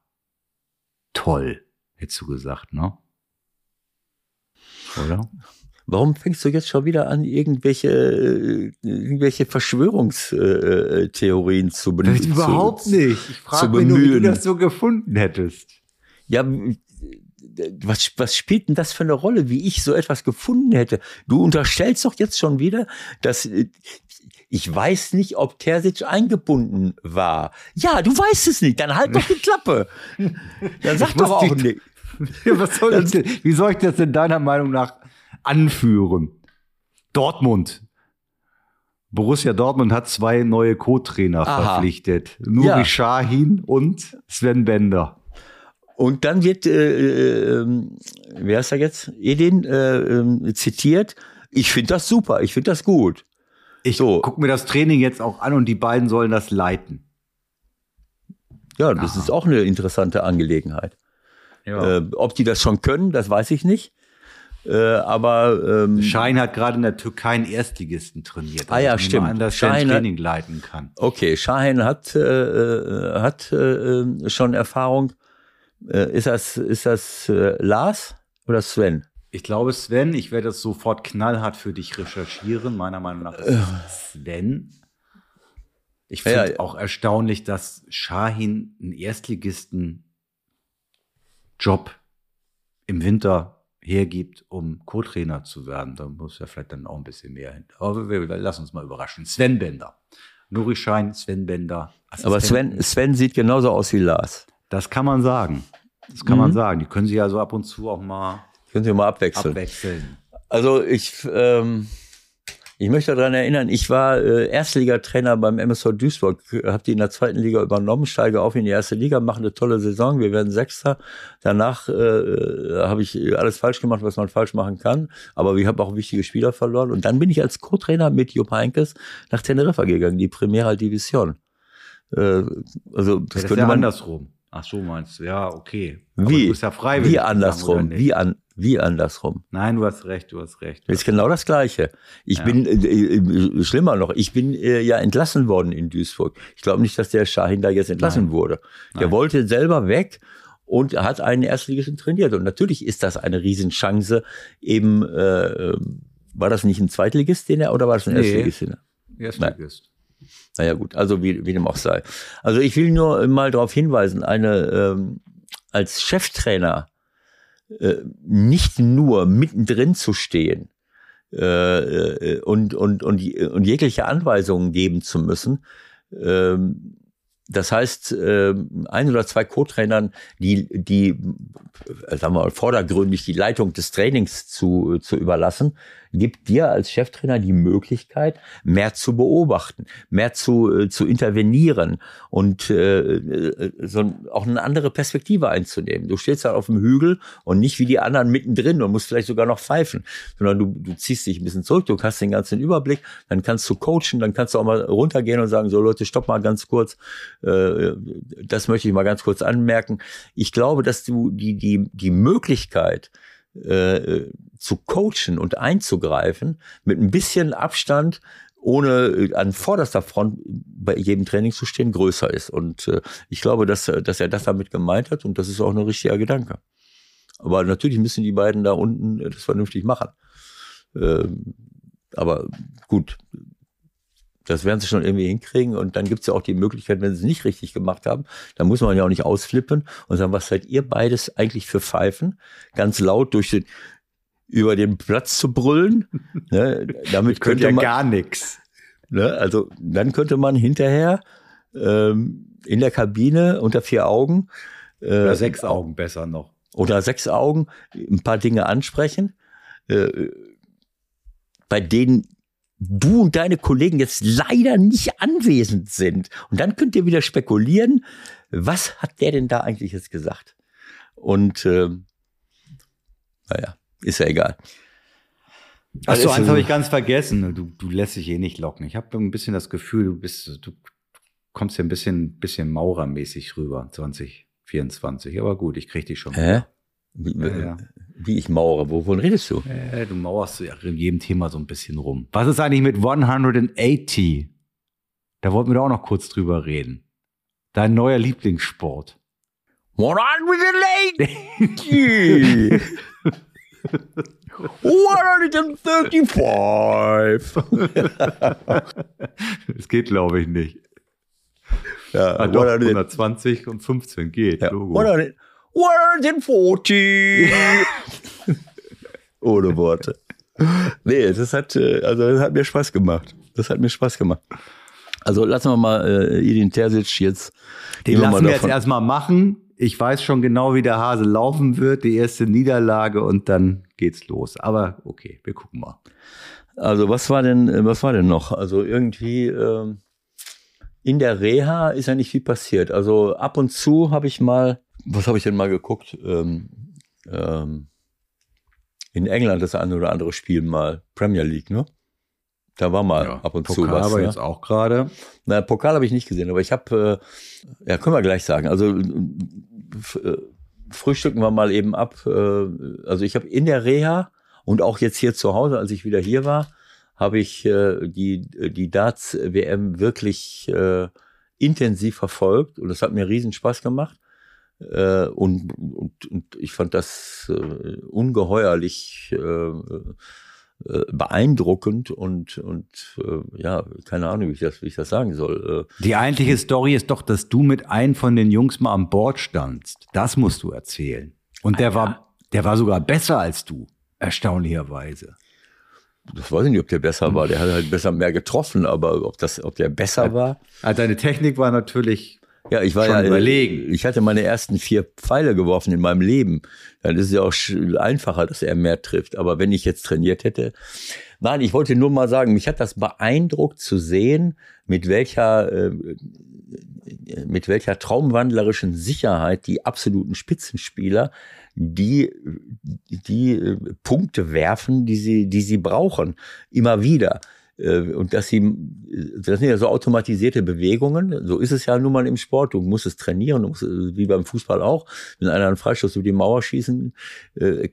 Toll, hättest du gesagt, ne? Oder? Warum fängst du jetzt schon wieder an, irgendwelche äh, irgendwelche Verschwörungstheorien zu benutzen? Überhaupt nicht. Ich frage mich nur, wie du das so gefunden hättest. Ja, was, was spielt denn das für eine Rolle, wie ich so etwas gefunden hätte? Du unterstellst doch jetzt schon wieder, dass äh, ich weiß nicht, ob Terzic eingebunden war. Ja, du weißt es nicht, dann halt doch die Klappe. Dann sag doch auch nicht. [laughs] Soll das denn? Wie soll ich das denn deiner Meinung nach anführen? Dortmund. Borussia Dortmund hat zwei neue Co-Trainer verpflichtet. Nuri Ja. Sahin und Sven Bender. Und dann wird, äh, ähm, wer ist da jetzt? Edin äh, ähm, zitiert. Ich finde das super, ich finde das gut. Ich So. guck mir das Training jetzt auch an und die beiden sollen das leiten. Ja, das Aha. ist auch eine interessante Angelegenheit. Ja. Äh, ob die das schon können, das weiß ich nicht. Äh, aber ähm, Schein hat gerade in der Türkei einen Erstligisten trainiert. Ah ja, ich nehme stimmt. An, dass ein Schein Training leiten kann. Okay, Shahin hat, äh, äh, hat äh, äh, schon Erfahrung. Äh, ist das, ist das äh, Lars oder Sven? Ich glaube Sven, ich werde das sofort knallhart für dich recherchieren. Meiner Meinung nach ist es Sven. Ich finde Ja, ja. auch erstaunlich, dass Shahin einen Erstligisten Job im Winter hergibt, um Co-Trainer zu werden. Da muss ja vielleicht dann auch ein bisschen mehr hin. Aber wir, wir lassen uns mal überraschen. Sven Bender. Nuri Schein, Sven Bender. Aber Sven. Sven sieht genauso aus wie Lars. Das kann man sagen. Das kann man Mhm. sagen. Die können sich also ab und zu auch mal Können Sie mal abwechseln. abwechseln. Also ich, ähm, ich möchte daran erinnern, ich war äh, Erstligatrainer beim MSV Duisburg, habe die in der zweiten Liga übernommen, steige auf in die erste Liga, mache eine tolle Saison, wir werden Sechster. Danach äh, habe ich alles falsch gemacht, was man falsch machen kann, aber wir haben auch wichtige Spieler verloren. Und dann bin ich als Co-Trainer mit Jupp Heynckes nach Teneriffa gegangen, die Primera Division. Äh, also das Das ist könnte ja man andersrum. Ach so, meinst du? Ja, okay. Aber wie Du bist ja freiwillig. wie andersrum, wie an wie andersrum. Nein, du hast recht, du hast recht. Das ist genau das Gleiche. Ich Ja. bin, äh, äh, schlimmer noch, ich bin äh, ja entlassen worden in Duisburg. Ich glaube nicht, dass der Shahin da jetzt entlassen Nein. wurde. Der Nein. wollte selber weg und hat einen Erstligisten trainiert. Und natürlich ist das eine Riesenchance. Eben, äh, war das nicht ein Zweitligist, den er, oder war das ein Nee. Erstligist? Den er? Erstligist. Naja gut, also wie, wie dem auch sei. Also ich will nur mal darauf hinweisen, eine ähm, als Cheftrainer äh, nicht nur mittendrin zu stehen äh, äh, und, und, und, und jegliche Anweisungen geben zu müssen, ähm, das heißt, äh, ein oder zwei Co-Trainern, die, die, äh, sagen wir mal, vordergründig die Leitung des Trainings zu, zu überlassen, gibt dir als Cheftrainer die Möglichkeit, mehr zu beobachten, mehr zu, äh, zu intervenieren und äh, äh so auch eine andere Perspektive einzunehmen. Du stehst da auf dem Hügel und nicht wie die anderen mittendrin und musst vielleicht sogar noch pfeifen, sondern du, du ziehst dich ein bisschen zurück, du hast den ganzen Überblick, dann kannst du coachen, dann kannst du auch mal runtergehen und sagen, so Leute, stopp mal ganz kurz, äh, das möchte ich mal ganz kurz anmerken. Ich glaube, dass du die, die, die Möglichkeit, äh, zu coachen und einzugreifen, mit ein bisschen Abstand, ohne äh, an vorderster Front bei jedem Training zu stehen, größer ist. Und äh, ich glaube, dass, dass er das damit gemeint hat und das ist auch ein richtiger Gedanke. Aber natürlich müssen die beiden da unten das vernünftig machen. Ähm, aber gut, das werden sie schon irgendwie hinkriegen. Und dann gibt es ja auch die Möglichkeit, wenn sie es nicht richtig gemacht haben, dann muss man ja auch nicht ausflippen und sagen, was seid ihr beides eigentlich für Pfeifen? Ganz laut durch den, über den Platz zu brüllen. Ne? Damit könnte ja man gar nichts. Ne? Also dann könnte man hinterher ähm, in der Kabine unter vier Augen äh, oder sechs Augen besser noch oder sechs Augen ein paar Dinge ansprechen, äh, bei denen du und deine Kollegen jetzt leider nicht anwesend sind. Und dann könnt ihr wieder spekulieren, was hat der denn da eigentlich jetzt gesagt? Und äh, naja, ist ja egal. Achso, eins habe ich ganz vergessen. Du, du lässt dich eh nicht locken. Ich habe ein bisschen das Gefühl, du bist, du kommst ja ein bisschen, bisschen Maurermäßig rüber, 2024. Aber gut, ich krieg dich schon. Hä? Wie, ja, ja. wie ich maure, wovon redest du? Äh, du mauerst ja in jedem Thema so ein bisschen rum. Was ist eigentlich mit 180? Da wollten wir doch auch noch kurz drüber reden. Dein neuer Lieblingssport. 180! 135! Das geht, glaube ich, nicht. Ja, ah, doch, 120 und 15 geht. Ja, 100, 140. [laughs] Ohne Worte. Nee, das hat, äh, also das hat mir Spaß gemacht. Das hat mir Spaß gemacht. Also lassen wir mal äh, Edin Terzic jetzt. Den lassen wir, jetzt erstmal machen. Ich weiß schon genau, wie der Hase laufen wird. Die erste Niederlage und dann geht's los. Aber okay, wir gucken mal. Also was war denn, was war denn noch? Also irgendwie ähm, in der Reha ist ja nicht viel passiert. Also ab und zu habe ich mal was habe ich denn mal geguckt? Ähm, ähm, in England das eine oder andere Spiel mal Premier League, ne? Da war mal ja, ab und Pokal zu was. aber ne? jetzt auch gerade. Na, Pokal habe ich nicht gesehen, aber ich habe, äh, ja, können wir gleich sagen. Also äh, frühstücken wir mal eben ab. Äh, also ich habe in der Reha und auch jetzt hier zu Hause, als ich wieder hier war, habe ich äh, die die Darts WM wirklich äh, intensiv verfolgt und das hat mir riesen Spaß gemacht. Äh, und, und, und ich fand das äh, ungeheuerlich äh, äh, beeindruckend und, und äh, ja, keine Ahnung, wie ich, das, wie ich das sagen soll. Äh, Die eigentliche Story ist doch, dass du mit einem von den Jungs mal an Bord standst. Das musst du erzählen. Und der, war, der war sogar besser als du, erstaunlicherweise. Das weiß ich nicht, ob der besser war. Der hat halt besser mehr getroffen, aber ob das, ob der besser war. Also deine Technik war natürlich ja, ich war Schon ja überlegen. Ich hatte meine ersten vier Pfeile geworfen in meinem Leben. Dann ist es ja auch einfacher, dass er mehr trifft. Aber wenn ich jetzt trainiert hätte, nein, ich wollte nur mal sagen, mich hat das beeindruckt zu sehen, mit welcher äh, mit welcher traumwandlerischen Sicherheit die absoluten Spitzenspieler die die äh, Punkte werfen, die sie die sie brauchen, immer wieder. Äh, und dass sie, das sind ja so automatisierte Bewegungen, so ist es ja nun mal im Sport, du musst es trainieren, musst, äh, wie beim Fußball auch, wenn einer einen Freistoß über die Mauer schießen, äh,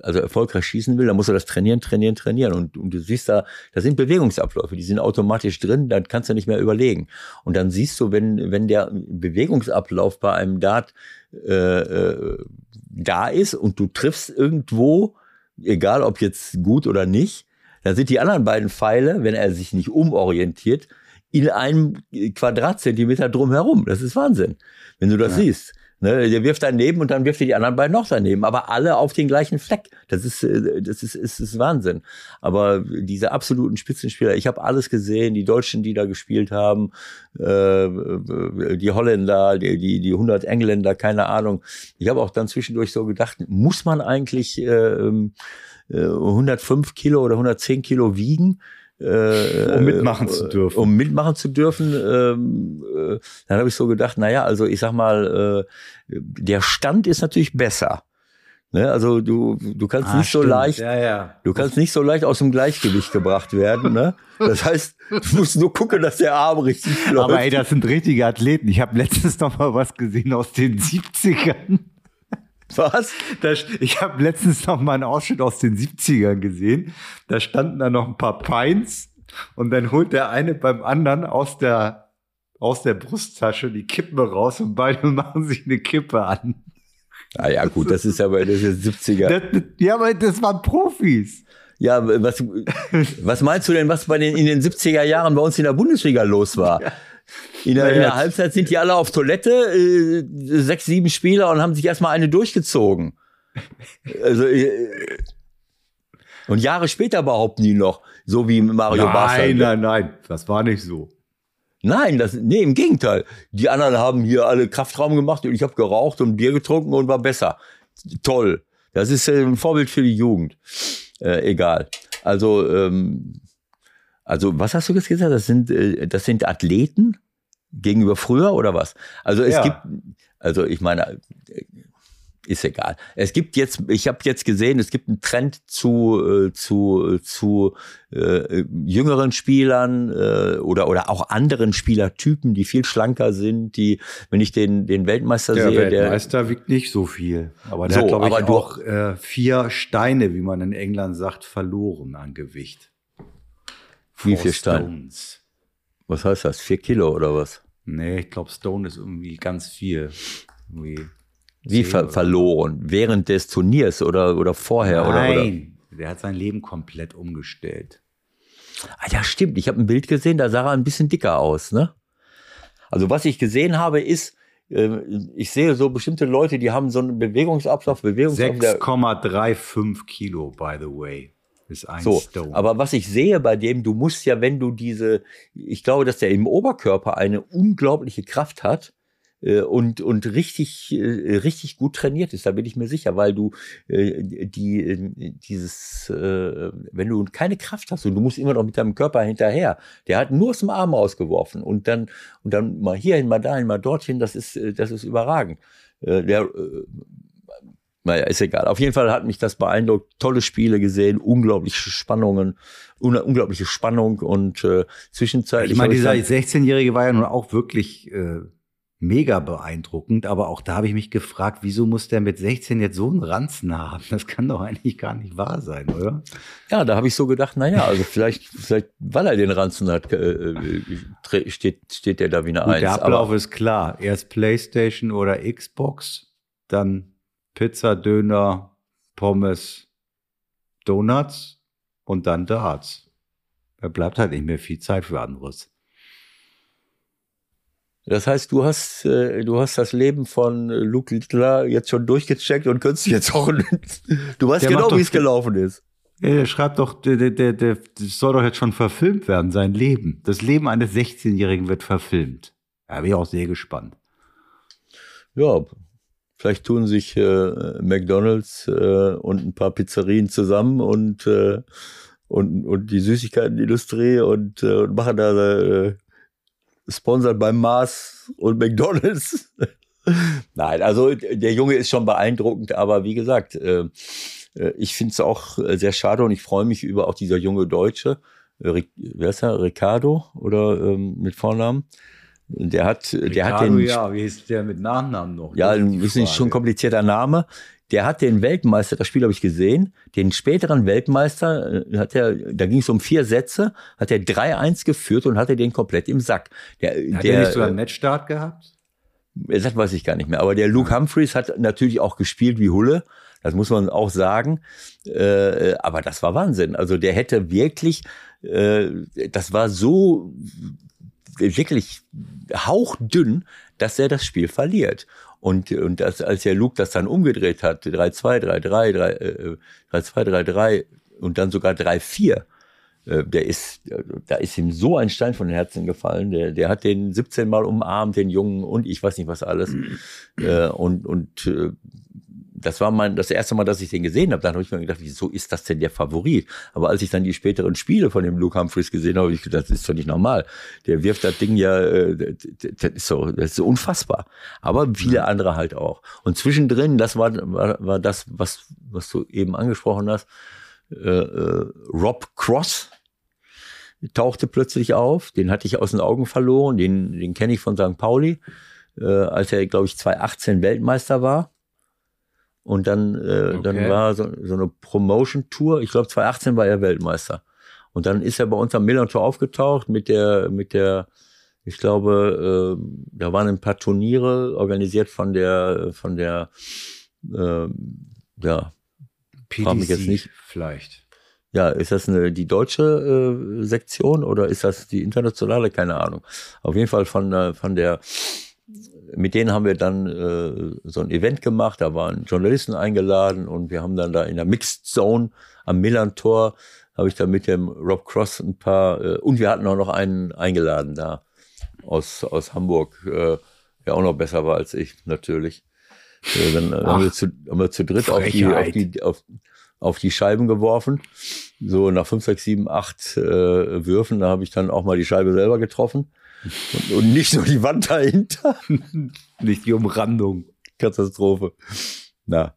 also erfolgreich schießen will, dann muss er das trainieren, trainieren, trainieren. Und, und du siehst da, da sind Bewegungsabläufe, die sind automatisch drin, dann kannst du nicht mehr überlegen. Und dann siehst du, wenn, wenn der Bewegungsablauf bei einem Dart äh, äh, da ist und du triffst irgendwo, egal ob jetzt gut oder nicht, dann sind die anderen beiden Pfeile, wenn er sich nicht umorientiert, in einem Quadratzentimeter drumherum. Das ist Wahnsinn, wenn du das ja. siehst. Ne, der wirft daneben und dann wirft er die anderen beiden noch daneben, aber alle auf den gleichen Fleck. Das ist, äh, das ist, ist, ist Wahnsinn. Aber diese absoluten Spitzenspieler, ich habe alles gesehen, die Deutschen, die da gespielt haben, äh, die Holländer, die, die, die 100 Engländer, keine Ahnung. Ich habe auch dann zwischendurch so gedacht, muss man eigentlich äh, 105 Kilo oder 110 Kilo wiegen? Äh, um mitmachen zu dürfen. Um mitmachen zu dürfen. Ähm, äh, dann habe ich so gedacht, naja, also ich sag mal, äh, der Stand ist natürlich besser. Ne, also du, du kannst ah, nicht stimmt. so leicht, ja, ja. du kannst nicht so leicht aus dem Gleichgewicht gebracht werden. Ne? Das heißt, du musst nur gucken, dass der Arm richtig läuft. Aber ey, das sind richtige Athleten. Ich habe letztens noch mal was gesehen aus den 70ern. Was? Das, ich habe letztens noch mal einen Ausschnitt aus den 70ern gesehen. Da standen da noch ein paar Pints und dann holt der eine beim anderen aus der, aus der Brusttasche die Kippe raus und beide [laughs] machen sich eine Kippe an. Ah ja, gut, das ist aber das ist 70er. Das, ja, aber das waren Profis. Ja, was, was meinst du denn, was bei den, in den 70er Jahren bei uns in der Bundesliga los war? Ja. In der, in der Halbzeit sind die alle auf Toilette, äh, sechs, sieben Spieler und haben sich erstmal eine durchgezogen. Also, äh, und Jahre später behaupten die noch, so wie Mario nein, Barca. Nein, nein, nein, das war nicht so. Nein, das, nee, im Gegenteil. Die anderen haben hier alle Kraftraum gemacht und ich habe geraucht und Bier getrunken und war besser. Toll. Das ist äh, ein Vorbild für die Jugend. Äh, egal. Also, ähm, also was hast du jetzt gesagt? Das sind, äh, das sind Athleten gegenüber früher oder was? Also es ja. gibt, also ich meine, äh, ist egal. Es gibt jetzt, ich habe jetzt gesehen, es gibt einen Trend zu äh, zu zu äh, jüngeren Spielern äh, oder oder auch anderen Spielertypen, die viel schlanker sind, die, wenn ich den den Weltmeister der sehe, der Weltmeister wiegt nicht so viel, aber der so, hat glaube ich auch äh, vier Steine, wie man in England sagt, verloren an Gewicht. Wie viel Steine? Was heißt das? Vier Kilo oder was? Nee, ich glaube, Stone ist irgendwie ganz viel. Irgendwie Wie ver verloren? Während des Turniers oder, oder vorher? Nein, oder, oder? der hat sein Leben komplett umgestellt. Ah, ja, stimmt. Ich habe ein Bild gesehen, da sah er ein bisschen dicker aus, ne? Also was ich gesehen habe, ist, äh, ich sehe so bestimmte Leute, die haben so einen Bewegungsablauf, Bewegungsablauf. 6,35 Kilo, by the way ist ein so, Stone. Aber was ich sehe bei dem, du musst ja, wenn du diese, ich glaube, dass der im Oberkörper eine unglaubliche Kraft hat äh, und und richtig äh, richtig gut trainiert ist, da bin ich mir sicher, weil du äh, die äh, dieses äh, wenn du keine Kraft hast und du musst immer noch mit deinem Körper hinterher, der hat nur aus dem Arm ausgeworfen und dann und dann mal hierhin, mal dahin, mal dorthin, das ist äh, das ist überragend. Der naja, ist egal. Auf jeden Fall hat mich das beeindruckt. Tolle Spiele gesehen, unglaubliche Spannungen, unglaubliche Spannung und äh, zwischenzeitlich. Ich meine, dieser 16-Jährige war ja nun auch wirklich äh, mega beeindruckend, aber auch da habe ich mich gefragt, wieso muss der mit 16 jetzt so einen Ranzen haben? Das kann doch eigentlich gar nicht wahr sein, oder? Ja, da habe ich so gedacht, naja, also vielleicht, vielleicht, weil er den Ranzen hat, äh, äh steht, steht der da wie eine Gut, Eins. Der Ablauf aber, ist klar. Erst Playstation oder Xbox, dann Pizza, Döner, Pommes, Donuts und dann Darts. Da bleibt halt nicht mehr viel Zeit für anderes. Das heißt, du hast, äh, du hast das Leben von Luke Littler jetzt schon durchgecheckt und könntest jetzt auch, [laughs] du weißt der genau, wie es gelaufen ist. Der schreibt doch, der, der, der, der soll doch jetzt schon verfilmt werden, sein Leben. Das Leben eines 16-Jährigen wird verfilmt. Da bin ich auch sehr gespannt. Ja, Vielleicht tun sich äh, McDonalds äh, und ein paar Pizzerien zusammen und, äh, und, und die Süßigkeitenindustrie und, äh, und machen da äh, sponsert beim Mars und McDonalds. [laughs] Nein, also der Junge ist schon beeindruckend, aber wie gesagt, äh, äh ich finde es auch sehr schade und ich freue mich über auch dieser junge Deutsche, äh, wer ist er, Ricardo oder ähm, mit Vornamen, der hat, Ricardo, der hat den. Ja, wie ist der mit Nachnamen noch? Ja, ein bisschen schon komplizierter Name. Der hat den Weltmeister, das Spiel habe ich gesehen, den späteren Weltmeister, äh, hat er, da ging es um vier Sätze, hat er 3-1 geführt und hatte den komplett im Sack. Der, hat der, er nicht so einen Matchstart gehabt? Das weiß ich gar nicht mehr. Aber der Luke Humphreys hat natürlich auch gespielt wie Hulle. Das muss man auch sagen. Äh, aber das war Wahnsinn. Also der hätte wirklich, äh, das war so wirklich hauchdünn, dass er das Spiel verliert. Und, und das, als der Luke das dann umgedreht hat, 3-2, 3-3, 3-2, 3-3 und dann sogar 3-4, äh, der ist, da ist ihm so ein Stein von den Herzen gefallen. Der, der hat den 17 Mal umarmt, den Jungen und ich weiß nicht was alles. [clears throat] Äh, und und äh, das war mein, das erste Mal, dass ich den gesehen habe. Dann habe ich mir gedacht, wieso ist das denn der Favorit? Aber als ich dann die späteren Spiele von dem Luke Humphreys gesehen habe, habe ich gedacht, das ist doch nicht normal. Der wirft das Ding ja, äh, das ist so, das ist unfassbar. Aber viele andere halt auch. Und zwischendrin, das war, war, war das, was, was du eben angesprochen hast, äh, äh, Rob Cross tauchte plötzlich auf. Den hatte ich aus den Augen verloren. Den, den kenne ich von St. Pauli, äh, als er, glaube ich, 2018 Weltmeister war. Und dann, äh, okay. dann war so, so eine Promotion-Tour. Ich glaube, 2018 war er Weltmeister. Und dann ist er bei uns am Millantor aufgetaucht mit der, mit der, ich glaube, äh, da waren ein paar Turniere organisiert von der, von der, äh, ja, PDC mich jetzt nicht. vielleicht. Ja, ist das eine, die deutsche äh, Sektion oder ist das die internationale? Keine Ahnung. Auf jeden Fall von, äh, von der mit denen haben wir dann äh, so ein Event gemacht, da waren Journalisten eingeladen und wir haben dann da in der Mixed Zone am Millantor, habe ich da mit dem Rob Cross ein paar, äh, und wir hatten auch noch einen eingeladen da aus, aus Hamburg, äh, der auch noch besser war als ich, natürlich. Äh, dann Ach, haben, wir zu, haben wir zu dritt auf die, auf die, auf, auf die Scheiben geworfen. So nach fünf, sechs, sieben, acht äh, Würfen, da habe ich dann auch mal die Scheibe selber getroffen. Und, und nicht nur die Wand dahinter. [laughs] nicht die Umrandung. Katastrophe. Na.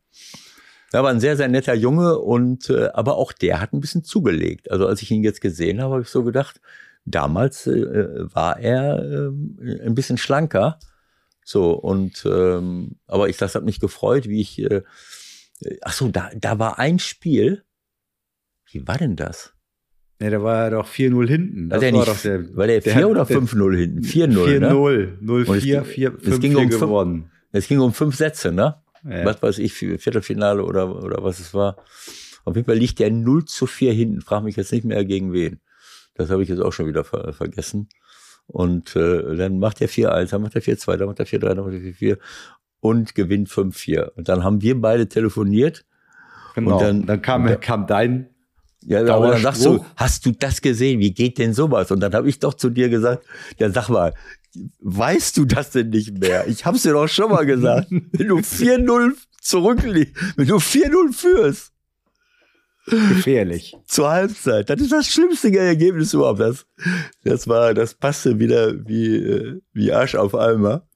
Er war ein sehr, sehr netter Junge und äh, aber auch der hat ein bisschen zugelegt. Also als ich ihn jetzt gesehen habe, habe ich so gedacht, damals äh, war er äh, ein bisschen schlanker. So, und ähm, aber ich das hat mich gefreut, wie ich äh, ach so, da, da war ein Spiel. Wie war denn das? Ne, da war er doch 4-0 hinten. Das war, war doch der. War der 4 der, oder 5-0 hinten? 4-0. 4-0. 0-4, 4 es ging um gewonnen. Es ging um fünf Sätze, ne? Ja. Was weiß ich, Viertelfinale oder, oder was es war. Auf jeden Fall liegt der 0 zu 4 hinten. Frag mich jetzt nicht mehr gegen wen. Das habe ich jetzt auch schon wieder ver vergessen. Und äh, dann macht er 4-1, dann macht er 4-2, dann macht er 4-3, dann macht er 4-4 und gewinnt 5-4. Und dann haben wir beide telefoniert. Genau. Und dann, dann kam, kam dein ja, aber dann sagst du, hast du das gesehen? Wie geht denn sowas? Und dann habe ich doch zu dir gesagt, ja, sag mal, weißt du das denn nicht mehr? Ich hab's dir doch schon mal gesagt. [laughs] wenn du 4-0 zurückliegst, wenn du 4-0 führst. Gefährlich. Zur Halbzeit. Das ist das schlimmste Ergebnis überhaupt. Das, das war, das passte wieder wie, äh, wie Arsch auf Eimer.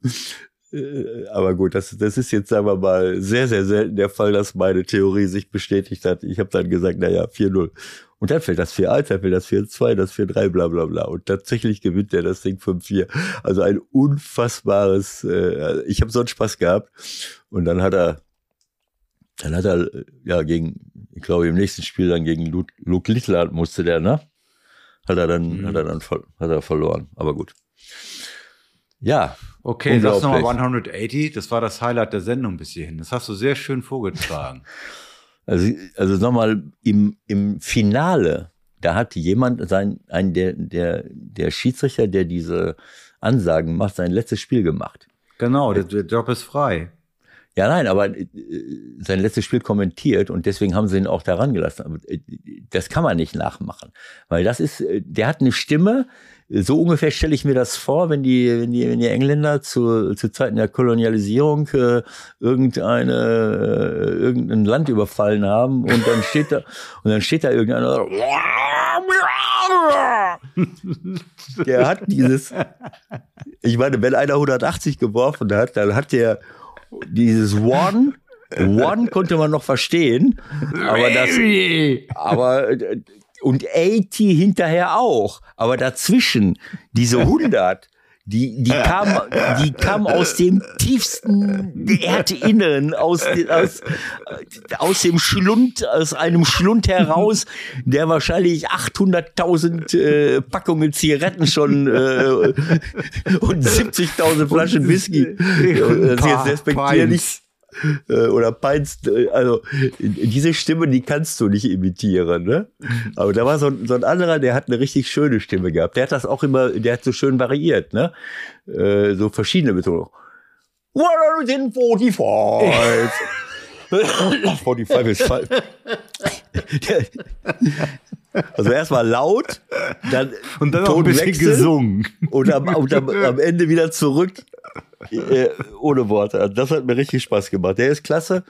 Äh, aber gut, das, das ist jetzt, sagen wir mal, sehr, sehr selten der Fall, dass meine Theorie sich bestätigt hat. Ich habe dann gesagt, naja, 4-0. Und dann fällt das 4-1, dann fällt das 4-2, das 4-3, bla bla bla. Und tatsächlich gewinnt er das Ding 5-4. Also ein unfassbares, äh, ich habe so einen Spaß gehabt. Und dann hat er, dann hat er, ja, gegen, ich glaube, im nächsten Spiel dann gegen Luke, Luke Littler musste der, ne? Hat er dann, mhm. hat er dann hat er verloren. Aber gut. Ja, Okay, sag's nochmal 180. Das war das Highlight der Sendung bis hierhin. Das hast du sehr schön vorgetragen. [laughs] Also, also nochmal im, im Finale, da hat jemand sein, ein, der, der, der Schiedsrichter, der diese Ansagen macht, sein letztes Spiel gemacht. Genau, der, der Job ist frei. Ja, nein, aber äh, sein letztes Spiel kommentiert und deswegen haben sie ihn auch daran gelassen. Äh, das kann man nicht nachmachen, weil das ist, äh, der hat eine Stimme, so ungefähr stelle ich mir das vor, wenn die, wenn die, wenn die Engländer zu, zu Zeiten der Kolonialisierung äh, irgendeine, äh, irgendein Land überfallen haben und dann steht da, [laughs] und dann steht da irgendeiner, [laughs] der hat dieses, ich meine, wenn einer 180 geworfen hat, dann hat der dieses One, One konnte man noch verstehen, aber das, aber äh, und 80 hinterher auch. Aber dazwischen, diese [laughs] 100, die, die kam, die kam aus dem tiefsten Erdinneren, aus, aus, aus dem Schlund, aus einem Schlund heraus, der wahrscheinlich 800.000 äh, Packungen Zigaretten schon äh, und 70.000 Flaschen Whisky. Äh, das ist respektierlich [laughs] äh, oder peinst, äh, also diese Stimme, die kannst du nicht imitieren, ne? Aber da war so, ein, so ein anderer, der hat eine richtig schöne Stimme gehabt. Der hat das auch immer, der hat so schön variiert, ne? Äh, so verschiedene Betonungen. 145. 45 ist falsch. Also erstmal laut, dann Und dann auch ein bisschen gesungen. und am, und am, am Ende wieder zurück äh, ohne Worte. Also das hat mir richtig Spaß gemacht. Der ist klasse.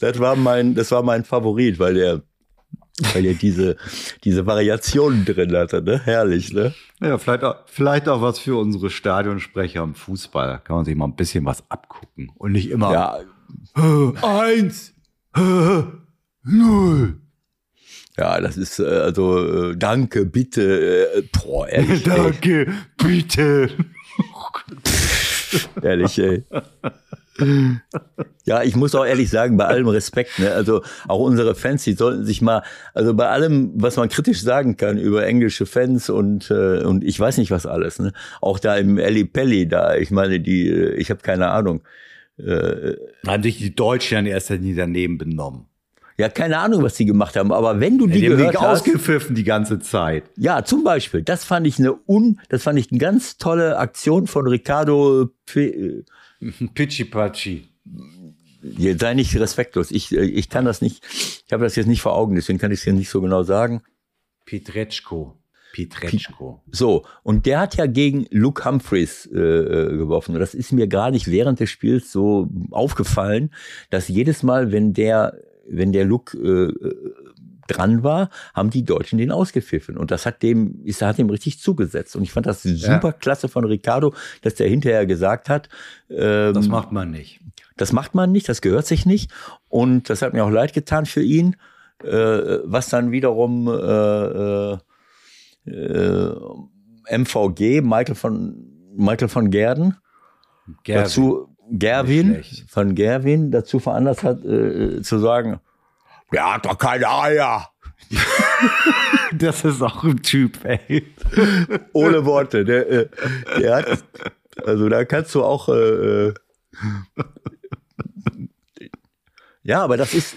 Das war mein, das war mein Favorit, weil er, weil er diese, diese Variationen drin hatte. Ne? Herrlich, ne? Ja, vielleicht auch, vielleicht auch was für unsere Stadionsprecher im Fußball. Kann man sich mal ein bisschen was abgucken. Und nicht immer Ja, eins, null. ja, das ist äh, also äh, danke, bitte, äh, boah, ehrlich, [laughs] Danke, bitte. [laughs] [laughs] ehrlich, ey. Ja, ich muss auch ehrlich sagen, bei allem Respekt, ne, also auch unsere Fans, die sollten sich mal, also bei allem, was man kritisch sagen kann über englische Fans und äh, und ich weiß nicht was alles, ne, auch da im Eli Pelli, da, ich meine, die, äh, ich habe keine Ahnung, äh, Haben sich die Deutschen in erster daneben benommen. Ja, keine Ahnung, was die gemacht haben, aber wenn du die Die gehört hast, ausgepfiffen die ganze Zeit. ja, zum Beispiel, das fand ich eine un, das fand ich eine ganz tolle Aktion von Ricardo. Pe- Pichi Pachi. Jetzt sei nicht respektlos. Ich, äh, ich kann das nicht, ich habe das jetzt nicht vor Augen, deswegen kann ich es hier nicht so genau sagen. Petretschko. Petretschko. So, und der hat ja gegen Luke Humphreys äh, äh, geworfen. Und das ist mir gar nicht während des Spiels so aufgefallen, dass jedes Mal, wenn der, wenn der Luke äh, äh, dran war, haben die Deutschen den ausgepfiffen. Und das hat dem, ist, hat dem richtig zugesetzt. Und ich fand das super klasse von Ricardo, dass der hinterher gesagt hat, ähm, Das macht man nicht. das macht man nicht, das gehört sich nicht. Und das hat mir auch leid getan für ihn, äh, was dann wiederum äh, äh, äh, MVG, Michael von, Michael von Gerden, Gerwin. dazu Gerwin, von Gerwin dazu veranlasst hat, äh, zu sagen, der hat doch keine Eier. [laughs] Das ist auch ein Typ, ey. Ohne Worte. Der, äh, der hat, also da kannst du auch, äh, äh, ja, aber das ist,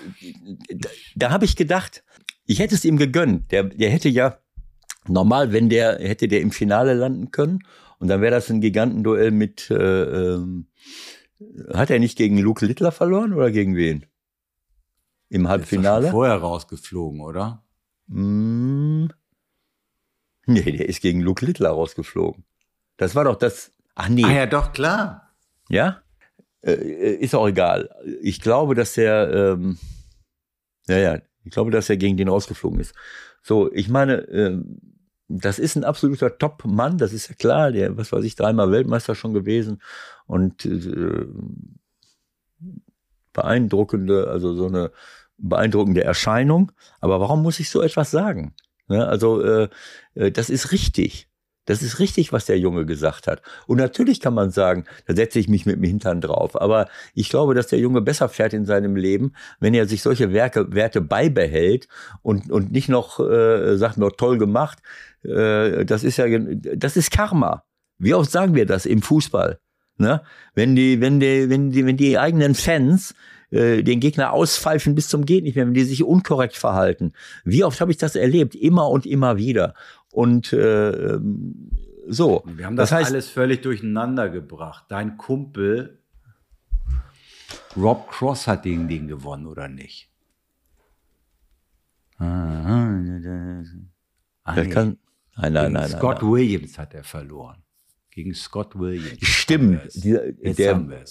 da, da habe ich gedacht, ich hätte es ihm gegönnt. Der, der hätte ja normal, wenn der hätte der im Finale landen können und dann wäre das ein Gigantenduell mit. Äh, ähm, hat er nicht gegen Luke Littler verloren oder gegen wen? Im Ist doch schon Halbfinale? vorher rausgeflogen, oder? Hm. Nee, der ist gegen Luke Littler rausgeflogen. Das war doch das. Ach nee. Ah ja, doch, klar. Ja? Äh, äh, ist auch egal. Ich glaube, dass der, ähm, ja, ja, ich glaube, dass er gegen den rausgeflogen ist. So, ich meine, ähm, das ist ein absoluter Top-Mann, das ist ja klar, der, was weiß ich, dreimal Weltmeister schon gewesen und äh, beeindruckende, also so eine beeindruckende Erscheinung. Aber warum muss ich so etwas sagen? Ne? Also, äh, äh, das ist richtig. Das ist richtig, was der Junge gesagt hat. Und natürlich kann man sagen, da setze ich mich mit dem Hintern drauf. Aber ich glaube, dass der Junge besser fährt in seinem Leben, wenn er sich solche Werke, Werte beibehält und, und nicht noch äh, sagt, nur toll gemacht. Äh, das ist ja, das ist Karma. Wie oft sagen wir das im Fußball? Ne? Wenn die, wenn die, wenn die, wenn die eigenen Fans äh, den Gegner auspfeifen bis zum geht nicht mehr, wenn die sich unkorrekt verhalten. Wie oft habe ich das erlebt? Immer und immer wieder. Und äh, ähm, so. Wir haben das, das heißt, alles völlig durcheinander gebracht. Dein Kumpel Rob Cross hat gegen den gewonnen, oder nicht? Ah, das nee. nein, nein, nein, Scott nein. Williams hat er verloren. Gegen Scott Williams. Stimmt. Dieser- der-.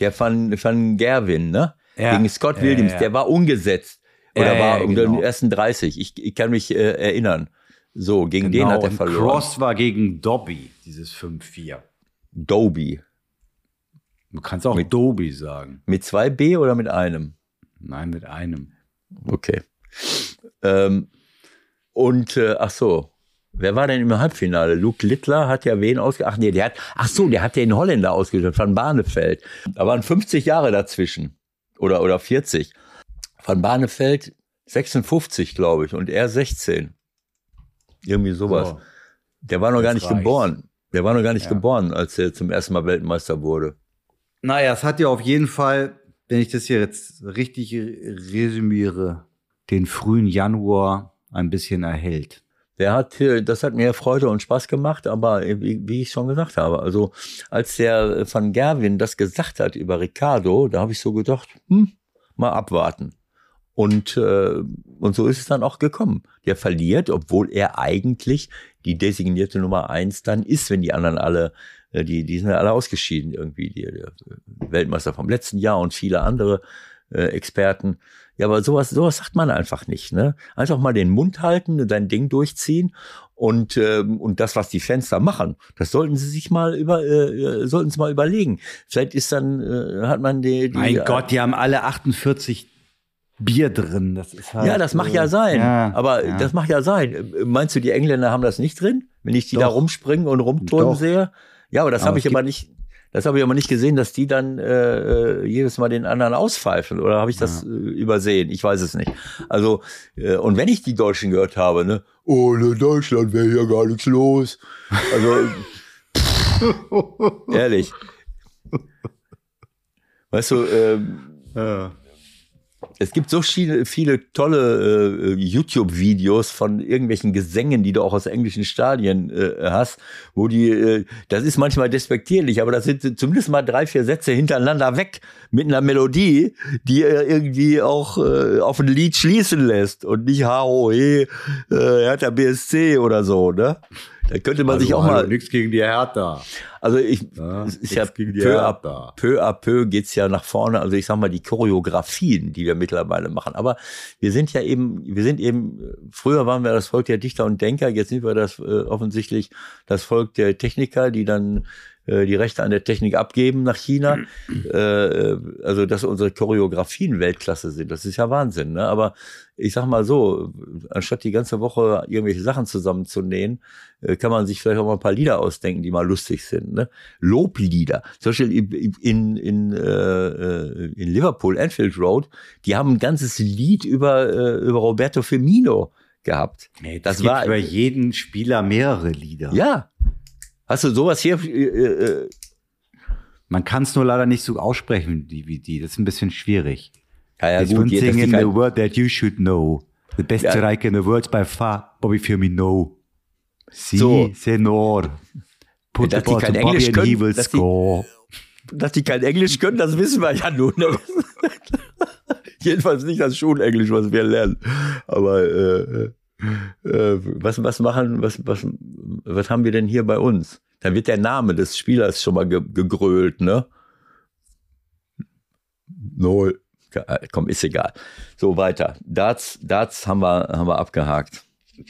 Der von, von Gerwin, ne? Ja. Gegen Scott Williams, ja. der war umgesetzt. Oder war genau. den ersten 30. Ich, ich kann mich äh, erinnern. So, gegen den Genau, hat er verloren. Cross war gegen Dobby, dieses 5-4. Doby. Du kannst auch Mit- Dobby sagen. Mit zwei B oder mit einem? Nein, mit einem. Okay. Ähm, und äh, ach so, wer war denn im Halbfinale? Luke Littler hat ja wen ausge... Ach nee, der hat... Ach so, der hat den Holländer ausgesucht, von Barnefeld. Da waren 50 Jahre dazwischen. Oder, oder 40. Van Barnefeld 56, glaube ich, und er 16. Irgendwie sowas. So. Der war noch gar nicht reicht's. geboren. Der war noch gar nicht Ja. geboren, als er zum ersten Mal Weltmeister wurde. Naja, es hat ja auf jeden Fall, wenn ich das hier jetzt richtig resümiere, den frühen Januar ein bisschen erhellt. Der hat, äh, das hat mir Freude und Spaß gemacht, aber äh, wie, wie ich schon gesagt habe, also als der Van Gerwin das gesagt hat über Ricardo, da habe ich so gedacht, hm, mal abwarten. Und, äh, und so ist es dann auch gekommen. Der verliert, obwohl er eigentlich die designierte Nummer eins dann ist, wenn die anderen alle, äh, die, die sind alle ausgeschieden irgendwie, die, der Weltmeister vom letzten Jahr und viele andere äh, Experten. Ja, aber sowas, sowas sagt man einfach nicht. Ne? Einfach mal den Mund halten, dein Ding durchziehen und ähm, und das, was die Fans da machen, das sollten sie sich mal über, äh, äh sollten sie mal überlegen. Vielleicht ist dann äh, hat man die, die Mein Gott, die haben alle 48 Bier drin. Das ist halt, ja, das mag ja sein. Ja, aber ja. das mag ja sein. Meinst du, die Engländer haben das nicht drin? Wenn ich die da Doch. rumspringen und rumturnen sehe? Ja, aber das habe ich aber nicht. Das habe ich aber nicht gesehen, dass die dann äh, äh, jedes Mal den anderen auspfeifen. Oder habe ich das äh, übersehen? Ich weiß es nicht. Also, äh, und wenn ich die Deutschen gehört habe, ne, ohne Deutschland wäre hier gar nichts los. Also, [laughs] ehrlich. Weißt du, ähm, Ja. Es gibt so viele, viele tolle äh, YouTube-Videos von irgendwelchen Gesängen, die du auch aus englischen Stadien äh, hast, wo die, äh, das ist manchmal despektierlich, aber das sind zumindest mal drei, vier Sätze hintereinander weg mit einer Melodie, die äh, irgendwie auch äh, auf ein Lied schließen lässt und nicht HOE, äh, Hertha BSC oder so, ne? Da könnte man sich auch mal, Nichts gegen die Hertha. also ich, Ja, es ist ja peu à, peu à peu geht's ja nach vorne. Also ich sag mal, die Choreografien, die wir mittlerweile machen. Aber wir sind ja eben, wir sind eben, früher waren wir das Volk der Dichter und Denker, jetzt sind wir das äh, offensichtlich das Volk der Techniker, die dann äh, die Rechte an der Technik abgeben nach China. äh, also, dass unsere Choreografien Weltklasse sind, das ist ja Wahnsinn. Ne? Aber ich sag mal so, anstatt die ganze Woche irgendwelche Sachen zusammenzunähen, äh, kann man sich vielleicht auch mal ein paar Lieder ausdenken, die mal lustig sind. Ne? Loblieder. Zum Beispiel in, in, äh, äh, in Liverpool, Anfield Road, die haben ein ganzes Lied über, äh, über Roberto Firmino gehabt. Nee, Das das gibt war- über jeden Spieler mehrere Lieder. Ja. Hast du sowas hier? Äh, äh, Man kann es nur leider nicht so aussprechen wie die, die. Das ist ein bisschen schwierig. ja, ja gut, one thing die in the word that you should know. The best Ja. striker in the world by far, Bobby Firmino. Si, So. senor. Put Dass the die ball to Bobby Englisch and he können, will dass die- score. dass die kein Englisch können, das wissen wir ja nun. [laughs] Jedenfalls nicht das Schulenglisch, was wir lernen. Aber äh, äh, was, was machen, was, was, was haben wir denn hier bei uns? Da wird der Name des Spielers schon mal ge gegrölt, ne? Null. Ja, Komm, ist egal. So, weiter. Darts, Darts haben wir, haben wir abgehakt.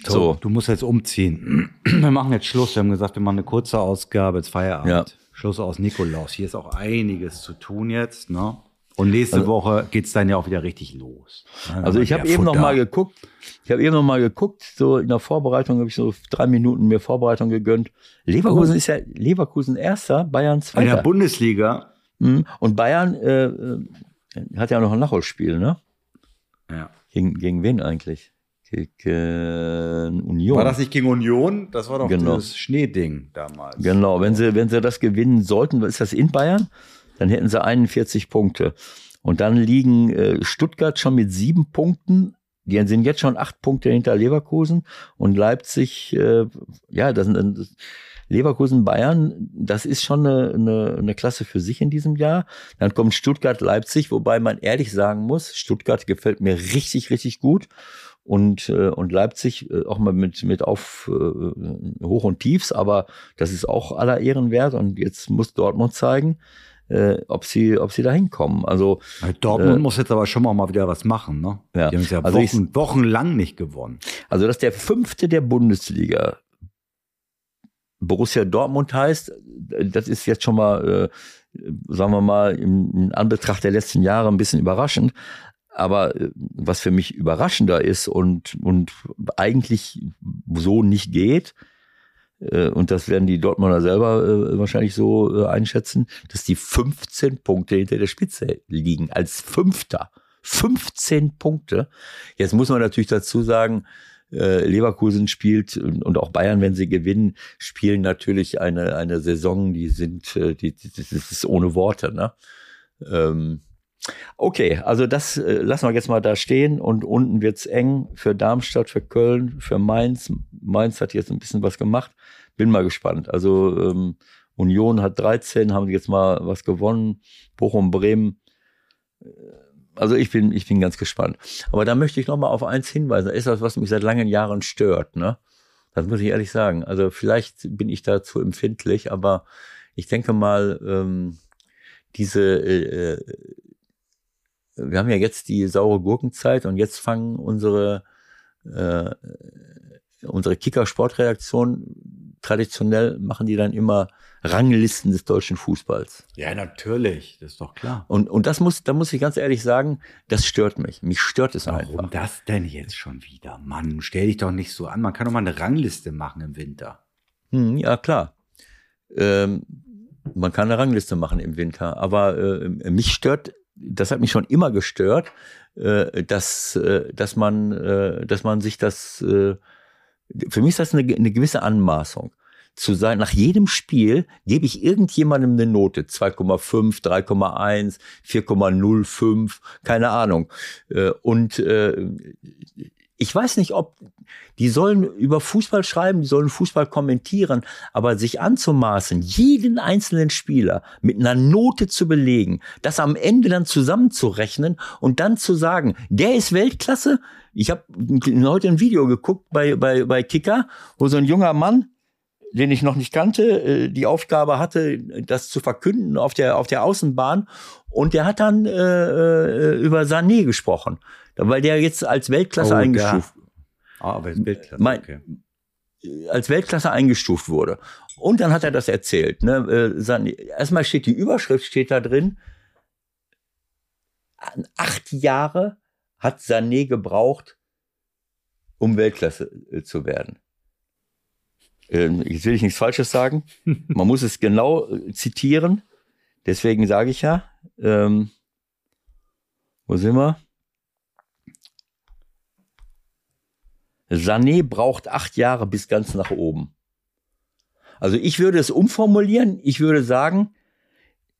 So, So. du musst jetzt umziehen. [clears throat] Wir machen jetzt Schluss. Wir haben gesagt, wir machen eine kurze Ausgabe, jetzt Feierabend. Ja. Schluss aus Nikolaus. Hier ist auch einiges zu tun jetzt, ne? Und nächste Also- Woche geht's dann ja auch wieder richtig los. Dann Also ich habe eben noch Futter. mal geguckt. Ich habe eben noch mal geguckt. So in der Vorbereitung habe ich so drei Minuten mir Vorbereitung gegönnt. Leverkusen ist ja Leverkusen erster, Bayern In der zweiter. Bundesliga. Mhm. Und Bayern äh, äh, hat ja noch ein Nachholspiel, ne? Ja. Gegen, gegen wen eigentlich? Gegen Union. War das nicht gegen Union? Das war doch Genau. das Schneeding damals. Genau, wenn sie, wenn sie das gewinnen sollten, ist das in Bayern, dann hätten sie 41 Punkte. Und dann liegen äh, Stuttgart schon mit sieben Punkten. Die sind jetzt schon acht Punkte hinter Leverkusen und Leipzig, äh, ja, das sind das, Leverkusen, Bayern, das ist schon eine, eine, eine Klasse für sich in diesem Jahr. Dann kommt Stuttgart, Leipzig, wobei man ehrlich sagen muss, Stuttgart gefällt mir richtig, richtig gut. Und, äh, und Leipzig äh, auch mal mit, mit auf äh, Hoch und Tiefs, aber das ist auch aller Ehren wert. Und jetzt muss Dortmund zeigen, äh, ob sie, ob sie da hinkommen. Also, Dortmund Äh, muss jetzt aber schon mal, wieder was machen, ne? Ja. Die haben es ja Also ich- Wochen, wochenlang nicht gewonnen. also, dass der fünfte der Bundesliga Borussia Dortmund heißt, das ist jetzt schon mal, äh, sagen wir mal, in Anbetracht der letzten Jahre ein bisschen überraschend. Aber äh, was für mich überraschender ist und, und eigentlich so nicht geht, und das werden die Dortmunder selber äh, wahrscheinlich so äh, einschätzen, dass die 15 Punkte hinter der Spitze liegen, als Fünfter. 15 Punkte. Jetzt muss man natürlich dazu sagen, äh, Leverkusen spielt und auch Bayern, wenn sie gewinnen, spielen natürlich eine, eine Saison, die sind, äh, die, die, das ist ohne Worte. Ne? Ähm, okay, also das äh, lassen wir jetzt mal da stehen und unten wird's eng für Darmstadt, für Köln, für Mainz, Mainz hat jetzt ein bisschen was gemacht. Bin mal gespannt. Also ähm, Union hat 13, haben jetzt mal was gewonnen. Bochum, Bremen. Also ich bin, ich bin ganz gespannt. Aber da möchte ich noch mal auf eins hinweisen. Das ist das, was mich seit langen Jahren stört. Ne? Das muss ich ehrlich sagen. Also vielleicht bin ich da zu empfindlich, aber ich denke mal, ähm, diese, äh, äh, wir haben ja jetzt die saure Gurkenzeit und jetzt fangen unsere, äh, unsere Kicker-Sportredaktion traditionell machen die dann immer Ranglisten des deutschen Fußballs. Ja, natürlich, das ist doch klar. Und, und das muss, da muss ich ganz ehrlich sagen, das stört mich. Mich stört es Warum einfach. Warum das denn jetzt schon wieder? Mann, stell dich doch nicht so an. Man kann doch mal eine Rangliste machen im Winter. Hm, ja, klar. Ähm, man kann eine Rangliste machen im Winter, aber äh, mich stört, das hat mich schon immer gestört, äh, dass, äh, dass man, äh, dass man sich das, für mich ist das eine, eine gewisse Anmaßung zu sein, nach jedem Spiel gebe ich irgendjemandem eine Note, 2,5, 3,1, 4,05, keine Ahnung. Und ich weiß nicht, ob die sollen über Fußball schreiben, die sollen Fußball kommentieren, aber sich anzumaßen, jeden einzelnen Spieler mit einer Note zu belegen, das am Ende dann zusammenzurechnen und dann zu sagen, der ist Weltklasse. Ich habe heute ein Video geguckt bei, bei, bei Kicker, wo so ein junger Mann, den ich noch nicht kannte, äh, die Aufgabe hatte, das zu verkünden auf der, auf der Außenbahn. Und der hat dann äh, äh über Sané gesprochen, weil der jetzt als Weltklasse oh, eingestuft Ah, aber ist Weltklasse, mein, okay. als Weltklasse eingestuft wurde. Und dann hat er das erzählt. Ne? Äh, erstmal steht die Überschrift, steht da drin, acht Jahre hat Sané gebraucht, um Weltklasse zu werden. Ähm, jetzt will ich nichts Falsches sagen. [laughs] Man muss es genau äh, zitieren. Deswegen sage ich ja, ähm, wo sind wir? Sané braucht acht Jahre bis ganz nach oben. Also ich würde es umformulieren. Ich würde sagen,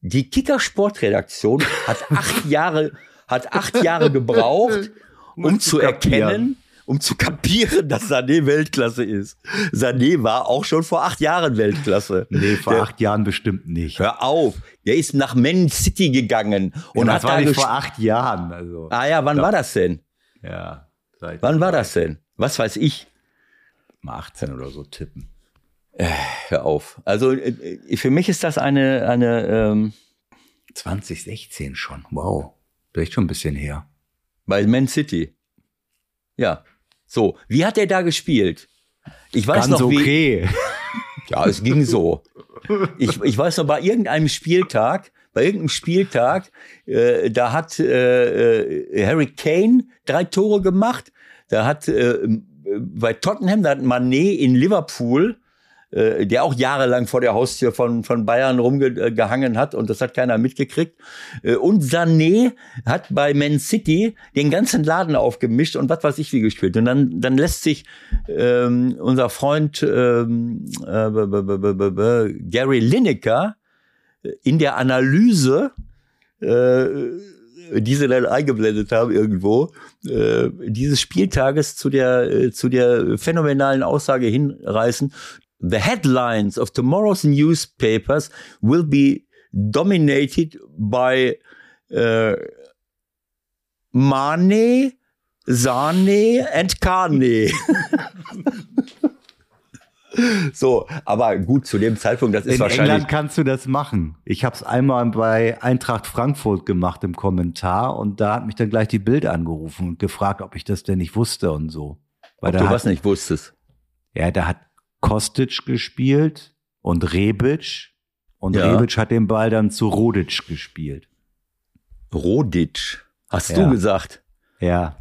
die Kicker Sportredaktion hat acht Jahre, hat acht Jahre gebraucht, [laughs] um zu erkennen, um zu kapieren, dass Sané Weltklasse ist. Sané war auch schon vor acht Jahren Weltklasse. Nee, vor der, acht Jahren bestimmt nicht. Hör auf. Der ist nach Man City gegangen. Und ja, hat das war nicht vor acht Jahren. Also, ah ja, wann war das denn? Ja. Wann war das denn? Was weiß ich? Mal 18 oder so tippen. Äh, hör auf. Also äh, für mich ist das eine, eine ähm 2016 schon. Wow. Vielleicht schon ein bisschen her. Bei Man City. Ja. So, wie hat er da gespielt? Ich weiß Ganz noch, wie, okay. [laughs] Ja, es ging so. Ich, ich weiß noch, bei irgendeinem Spieltag, bei irgendeinem Spieltag, äh, da hat äh, äh, Harry Kane drei Tore gemacht. Da hat äh, bei Tottenham, da hat Manet in Liverpool äh, der auch jahrelang vor der Haustür von, von Bayern rumgehangen hat und das hat keiner mitgekriegt. Äh, und Sané hat bei Man City den ganzen Laden aufgemischt und was weiß ich wie gespielt. Und dann, dann lässt sich ähm, unser Freund ähm, äh, Gary Lineker in der Analyse äh, die sie dann eingeblendet haben irgendwo, äh, dieses Spieltages zu der, äh, zu der phänomenalen Aussage hinreißen, the headlines of tomorrow's newspapers will be dominated by uh, Mane, Sane and Kane. [laughs] So, aber gut, zu dem Zeitpunkt, das ist In wahrscheinlich. In England kannst du das machen. Ich habe es einmal bei Eintracht Frankfurt gemacht im Kommentar und da hat mich dann gleich die Bild angerufen und gefragt, ob ich das denn nicht wusste und so. Weil ob du hat, was nicht wusstest. Ja, da hat Kostic gespielt und Rebic. Und ja. Rebic hat den Ball dann zu Rodic gespielt. Rodic, hast ja. du gesagt? Ja.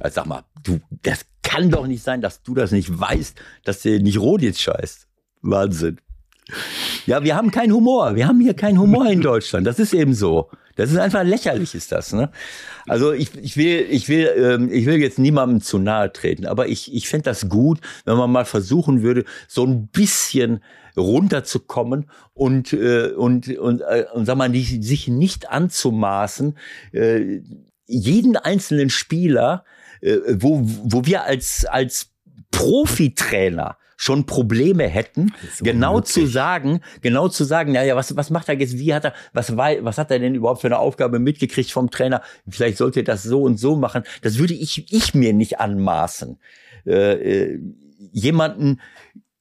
Also sag mal, du, das kann doch nicht sein, dass du das nicht weißt, dass der nicht Rodic scheißt. Wahnsinn. Ja, wir haben keinen Humor. Wir haben hier keinen Humor in Deutschland. Das ist eben so. Das ist einfach lächerlich, ist das. Ne? Also ich, ich will, ich will, ähm, ich will jetzt niemandem zu nahe treten, aber ich, ich fände das gut, wenn man mal versuchen würde, so ein bisschen runterzukommen und äh, und und, äh, und sag mal, die, sich nicht anzumaßen, äh, jeden einzelnen Spieler, äh, wo wo wir als als Profitrainer schon Probleme hätten, genau zu sagen, genau zu sagen, naja, was, was macht er jetzt, wie hat er, was, was hat er denn überhaupt für eine Aufgabe mitgekriegt vom Trainer? Vielleicht sollte er das so und so machen. Das würde ich, ich mir nicht anmaßen. Äh, äh jemanden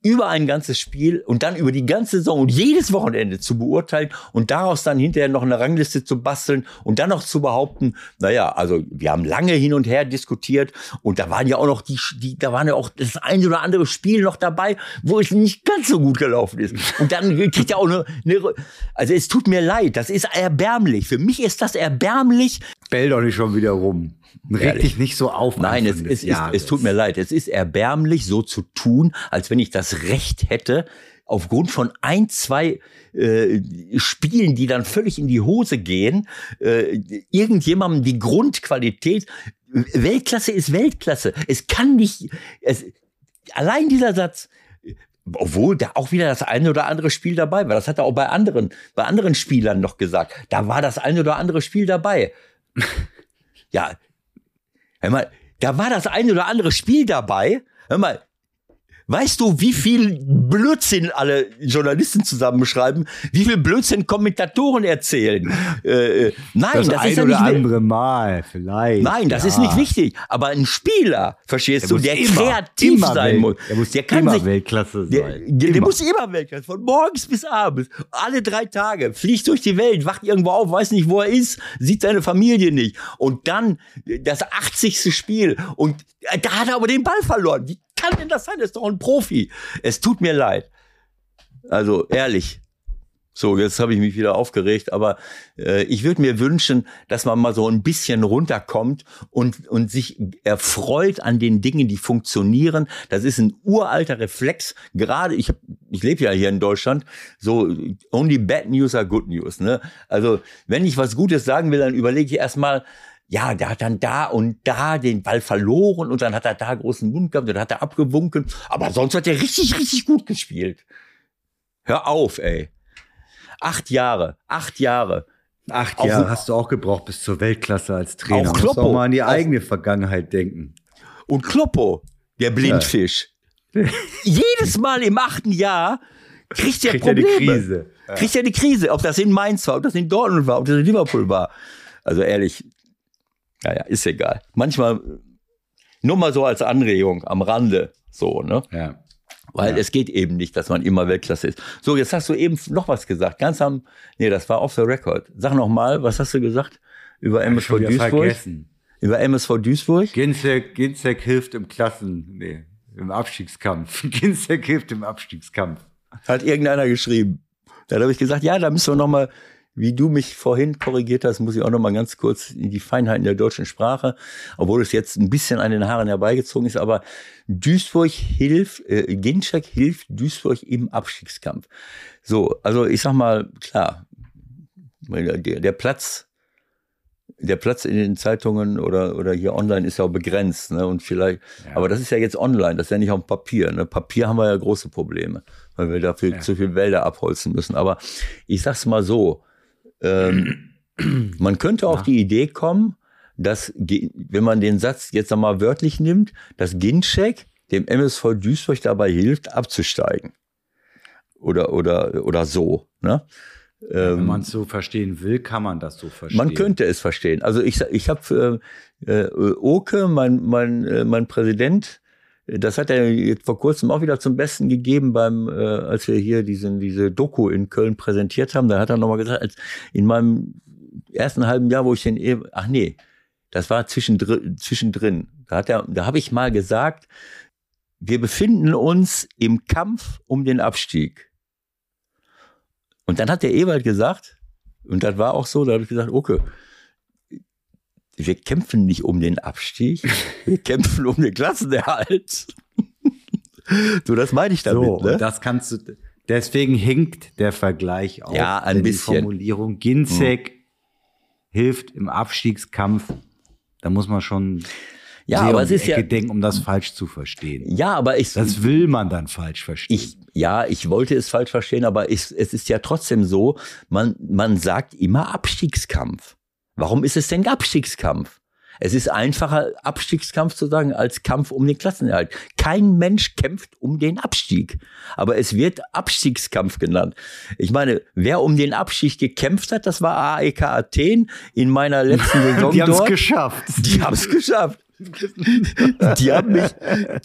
über ein ganzes Spiel und dann über die ganze Saison und jedes Wochenende zu beurteilen und daraus dann hinterher noch eine Rangliste zu basteln und dann noch zu behaupten, naja, also wir haben lange hin und her diskutiert und da waren ja auch noch die, die da waren ja auch das eine oder andere Spiel noch dabei, wo es nicht ganz so gut gelaufen ist. Und dann kriegt er auch eine, eine also es tut mir leid, das ist erbärmlich. Für mich ist das erbärmlich. Bell doch nicht schon wieder rum. Reg dich nicht so auf. Nein, es, es, ist, es tut mir leid. Es ist erbärmlich, so zu tun, als wenn ich das Recht hätte, aufgrund von ein, zwei äh, Spielen, die dann völlig in die Hose gehen, äh, irgendjemandem die Grundqualität, Weltklasse ist Weltklasse. Es kann nicht, es, allein dieser Satz, obwohl da auch wieder das eine oder andere Spiel dabei war. Das hat er auch bei anderen, bei anderen Spielern noch gesagt. Da war das eine oder andere Spiel dabei. [laughs] ja, Hör mal, da war das ein oder andere Spiel dabei. Hör mal, Weißt du, wie viel Blödsinn alle Journalisten zusammenschreiben? Wie viel Blödsinn Kommentatoren erzählen? Äh, äh nein, das, das ist ja nicht andere Mal vielleicht. Nein, das ja. ist nicht wichtig. Aber ein Spieler, verstehst der du, der immer, kreativ immer sein muss, der muss der kann immer sich, Weltklasse sein. Der, der muss immer Weltklasse. Von morgens bis abends, alle drei Tage, fliegt durch die Welt, wacht irgendwo auf, weiß nicht, wo er ist, sieht seine Familie nicht. Und dann das 80. Spiel und äh, da hat er aber den Ball verloren. Wie kann denn das sein? Das ist doch ein Profi. Es tut mir leid. Also ehrlich. So, jetzt habe ich mich wieder aufgeregt, aber äh, ich würde mir wünschen, dass man mal so ein bisschen runterkommt und, und sich erfreut an den Dingen, die funktionieren. Das ist ein uralter Reflex. Gerade, ich, ich lebe ja hier in Deutschland, so only bad news are good news. Ne? Also wenn ich was Gutes sagen will, dann überlege ich erstmal, ja, der hat dann da und da den Ball verloren und dann hat er da großen Mund gehabt und dann hat er abgewunken. Aber sonst hat er richtig, richtig gut gespielt. Hör auf, ey. Acht Jahre, acht Jahre. Acht auch, Jahre hast du auch gebraucht bis zur Weltklasse als Trainer. Auch Kloppo. Musst auch mal an die eigene Vergangenheit denken. Und Kloppo, der Blindfisch. Ja. [laughs] Jedes Mal im achten Jahr kriegt er kriegt Probleme. Er die Krise. Ja. Kriegt er die Krise. Ob das in Mainz war, ob das in Dortmund war, ob das in Liverpool war. Also ehrlich, ja, ja, ist egal. Manchmal nur mal so als Anregung am Rande, so, ne? Ja. Weil ja. es geht eben nicht, dass man immer Weltklasse ist. So, jetzt hast du eben noch was gesagt. Ganz am, nee, das war off the record. Sag noch mal, was hast du gesagt über MSV Duisburg? Vergessen. Über MSV Duisburg? Ginzek, Ginzek hilft im Klassen, nee, im Abstiegskampf. [laughs] Ginzek hilft im Abstiegskampf. Hat irgendeiner geschrieben. Dann habe ich gesagt, ja, da müssen wir noch mal wie du mich vorhin korrigiert hast, muss ich auch noch mal ganz kurz in die Feinheiten der deutschen Sprache, obwohl es jetzt ein bisschen an den Haaren herbeigezogen ist, aber Duisburg hilft, äh, Ginczek hilft Duisburg im Abstiegskampf. So, also ich sag mal, klar, der, der Platz, der Platz in den Zeitungen oder, oder hier online ist ja auch begrenzt, ne? Und vielleicht, ja. aber das ist ja jetzt online, das ist ja nicht auf Papier. Ne? Papier haben wir ja große Probleme, weil wir dafür ja. zu viel Wälder abholzen müssen. Aber ich sag's mal so, ähm, man könnte auf ja. die Idee kommen, dass, wenn man den Satz jetzt einmal wörtlich nimmt, dass Ginczek dem MSV Duisburg dabei hilft, abzusteigen. Oder, oder, oder so. Ne? Wenn ähm, man es so verstehen will, kann man das so verstehen. Man könnte es verstehen. Also ich, ich habe äh, äh, Oke, mein, mein, äh, mein Präsident, das hat er jetzt vor kurzem auch wieder zum Besten gegeben beim, äh, als wir hier diesen, diese Doku in Köln präsentiert haben. Da hat er nochmal gesagt, als in meinem ersten halben Jahr, wo ich den, e ach nee, das war zwischendrin, zwischendrin. Da da habe ich mal gesagt, wir befinden uns im Kampf um den Abstieg. Und dann hat der Ewald gesagt, und das war auch so, da habe ich gesagt, okay, wir kämpfen nicht um den Abstieg, wir [laughs] kämpfen um den Klassenerhalt. [laughs] so, das meine ich damit. So, ne? das kannst du, deswegen hinkt der Vergleich auch. Ja, ein bisschen. Die Formulierung Ginzek hm. hilft im Abstiegskampf. Da muss man schon ja, aber um es ist Ecke ja denken, um das falsch zu verstehen. Ja, aber ich das will man dann falsch verstehen. Ich, ja, ich wollte es falsch verstehen, aber ich, es ist ja trotzdem so, man man sagt immer Abstiegskampf. Warum ist es denn Abstiegskampf? Es ist einfacher, Abstiegskampf zu sagen, als Kampf um den Klassenerhalt. Kein Mensch kämpft um den Abstieg. Aber es wird Abstiegskampf genannt. Ich meine, wer um den Abstieg gekämpft hat, das war AEK Athen in meiner letzten [laughs] Saison. Die haben es geschafft. Die haben es geschafft. Die haben mich,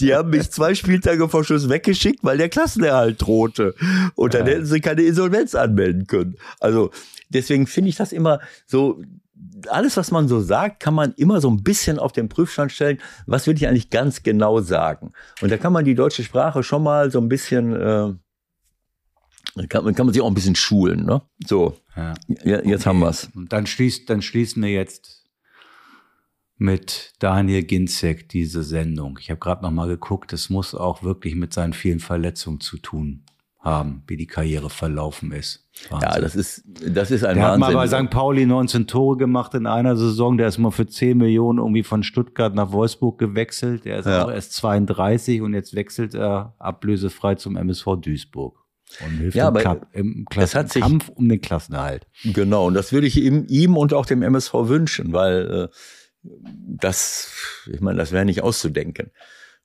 die haben mich zwei Spieltage vor Schluss weggeschickt, weil der Klassenerhalt drohte. Und dann hätten sie keine Insolvenz anmelden können. Also deswegen finde ich das immer so. Alles, was man so sagt, kann man immer so ein bisschen auf den Prüfstand stellen. Was will ich eigentlich ganz genau sagen? Und da kann man die deutsche Sprache schon mal so ein bisschen, äh, kann, man- kann man sich auch ein bisschen schulen. Ne? So, Ja. ja, jetzt haben wir's. Und dann schließt, dann schließen wir jetzt mit Daniel Ginzek diese Sendung. Ich habe gerade noch mal geguckt, es muss auch wirklich mit seinen vielen Verletzungen zu tun haben, wie die Karriere verlaufen ist. Wahnsinn. Ja, das ist, das ist ein der hat mal Wahnsinn. bei St. Pauli 19 Tore gemacht in einer Saison. Der ist mal für 10 Millionen irgendwie von Stuttgart nach Wolfsburg gewechselt. Der ist Ja. auch erst 32 und jetzt wechselt er ablösefrei zum MSV Duisburg. Und hilft Ja, im, Cup, im es Klassen hat sich- Kampf um den Klassenerhalt. Genau, und das würde ich ihm, ihm und auch dem MSV wünschen, weil äh, das, ich meine, das wäre nicht auszudenken.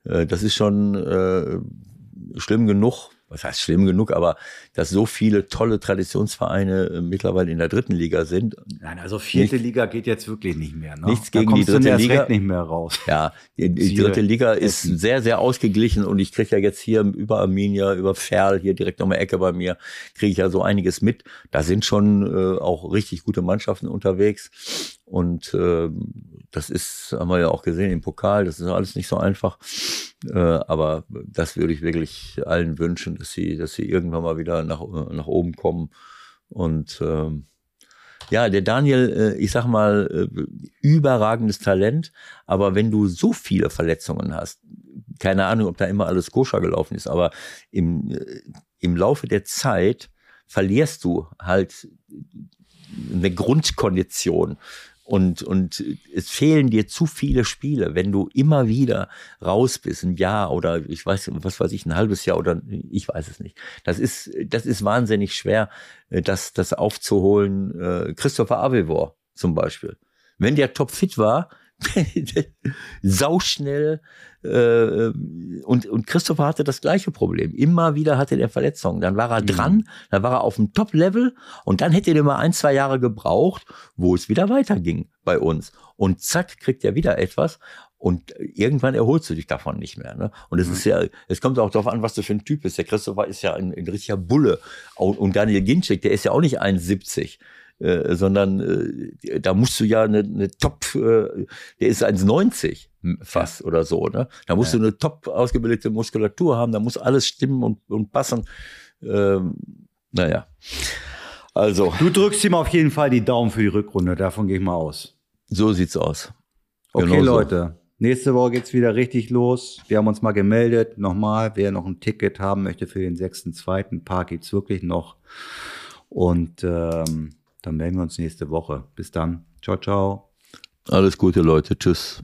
Äh, das ist schon äh, schlimm genug, was heißt schlimm genug, aber dass so viele tolle Traditionsvereine äh, mittlerweile in der dritten Liga sind. Nein, also vierte Liga geht jetzt wirklich nicht mehr. Ne? Nichts gegen die dritte Liga. nicht mehr raus. Ja, die, die dritte Liga ist sehr, sehr ausgeglichen und ich kriege ja jetzt hier über Arminia, über Ferl, hier direkt um die Ecke bei mir, kriege ich ja so einiges mit. Da sind schon äh, auch richtig gute Mannschaften unterwegs und äh, das ist, haben wir ja auch gesehen im Pokal, das ist alles nicht so einfach. Äh, aber das würde ich wirklich allen wünschen, dass sie, dass sie irgendwann mal wieder nach, nach oben kommen. Und ähm, ja, der Daniel, äh, ich sag mal, äh, überragendes Talent, aber wenn du so viele Verletzungen hast, keine Ahnung, ob da immer alles koscher gelaufen ist, aber im, im Laufe der Zeit verlierst du halt eine Grundkondition. Und, und es fehlen dir zu viele Spiele, wenn du immer wieder raus bist, ein Jahr oder ich weiß, was weiß ich, ein halbes Jahr oder ich weiß es nicht. Das ist, das ist wahnsinnig schwer, äh, das, das aufzuholen. Äh, Christopher Avevor zum Wenn der topfit war, [laughs] sauschnell äh, und, und Christopher hatte das gleiche Problem. Immer wieder hatte der Verletzungen. Dann war er Mhm. dran, dann war er auf dem Top-Level und dann hätte er mal ein, zwei Jahre gebraucht, wo es wieder weiterging bei uns. Und zack, kriegt er wieder etwas und irgendwann erholst du dich davon nicht mehr. Ne? Und es Mhm. ist ja, es kommt auch darauf an, was du für ein Typ bist. Der Christopher ist ja ein, ein richtiger Bulle. Und und Daniel Ginczek, der ist ja auch nicht 1,70. Äh, sondern äh, da musst du ja eine, eine Top, äh, der ist 1,90 fast oder so. Ne? Da musst Ja. du eine top ausgebildete Muskulatur haben, da muss alles stimmen und, und passen. Ähm, naja, also Du drückst ihm auf jeden Fall die Daumen für die Rückrunde, davon gehe ich mal aus. so sieht's aus. Okay, Genau so. Leute. Nächste Woche geht's wieder richtig los. Wir haben uns mal gemeldet. Nochmal, wer noch ein Ticket haben möchte für den 6.2. Park gibt's wirklich noch. Und ähm, dann melden wir uns nächste Woche. Bis dann. Ciao, ciao. Alles Gute, Leute. Tschüss.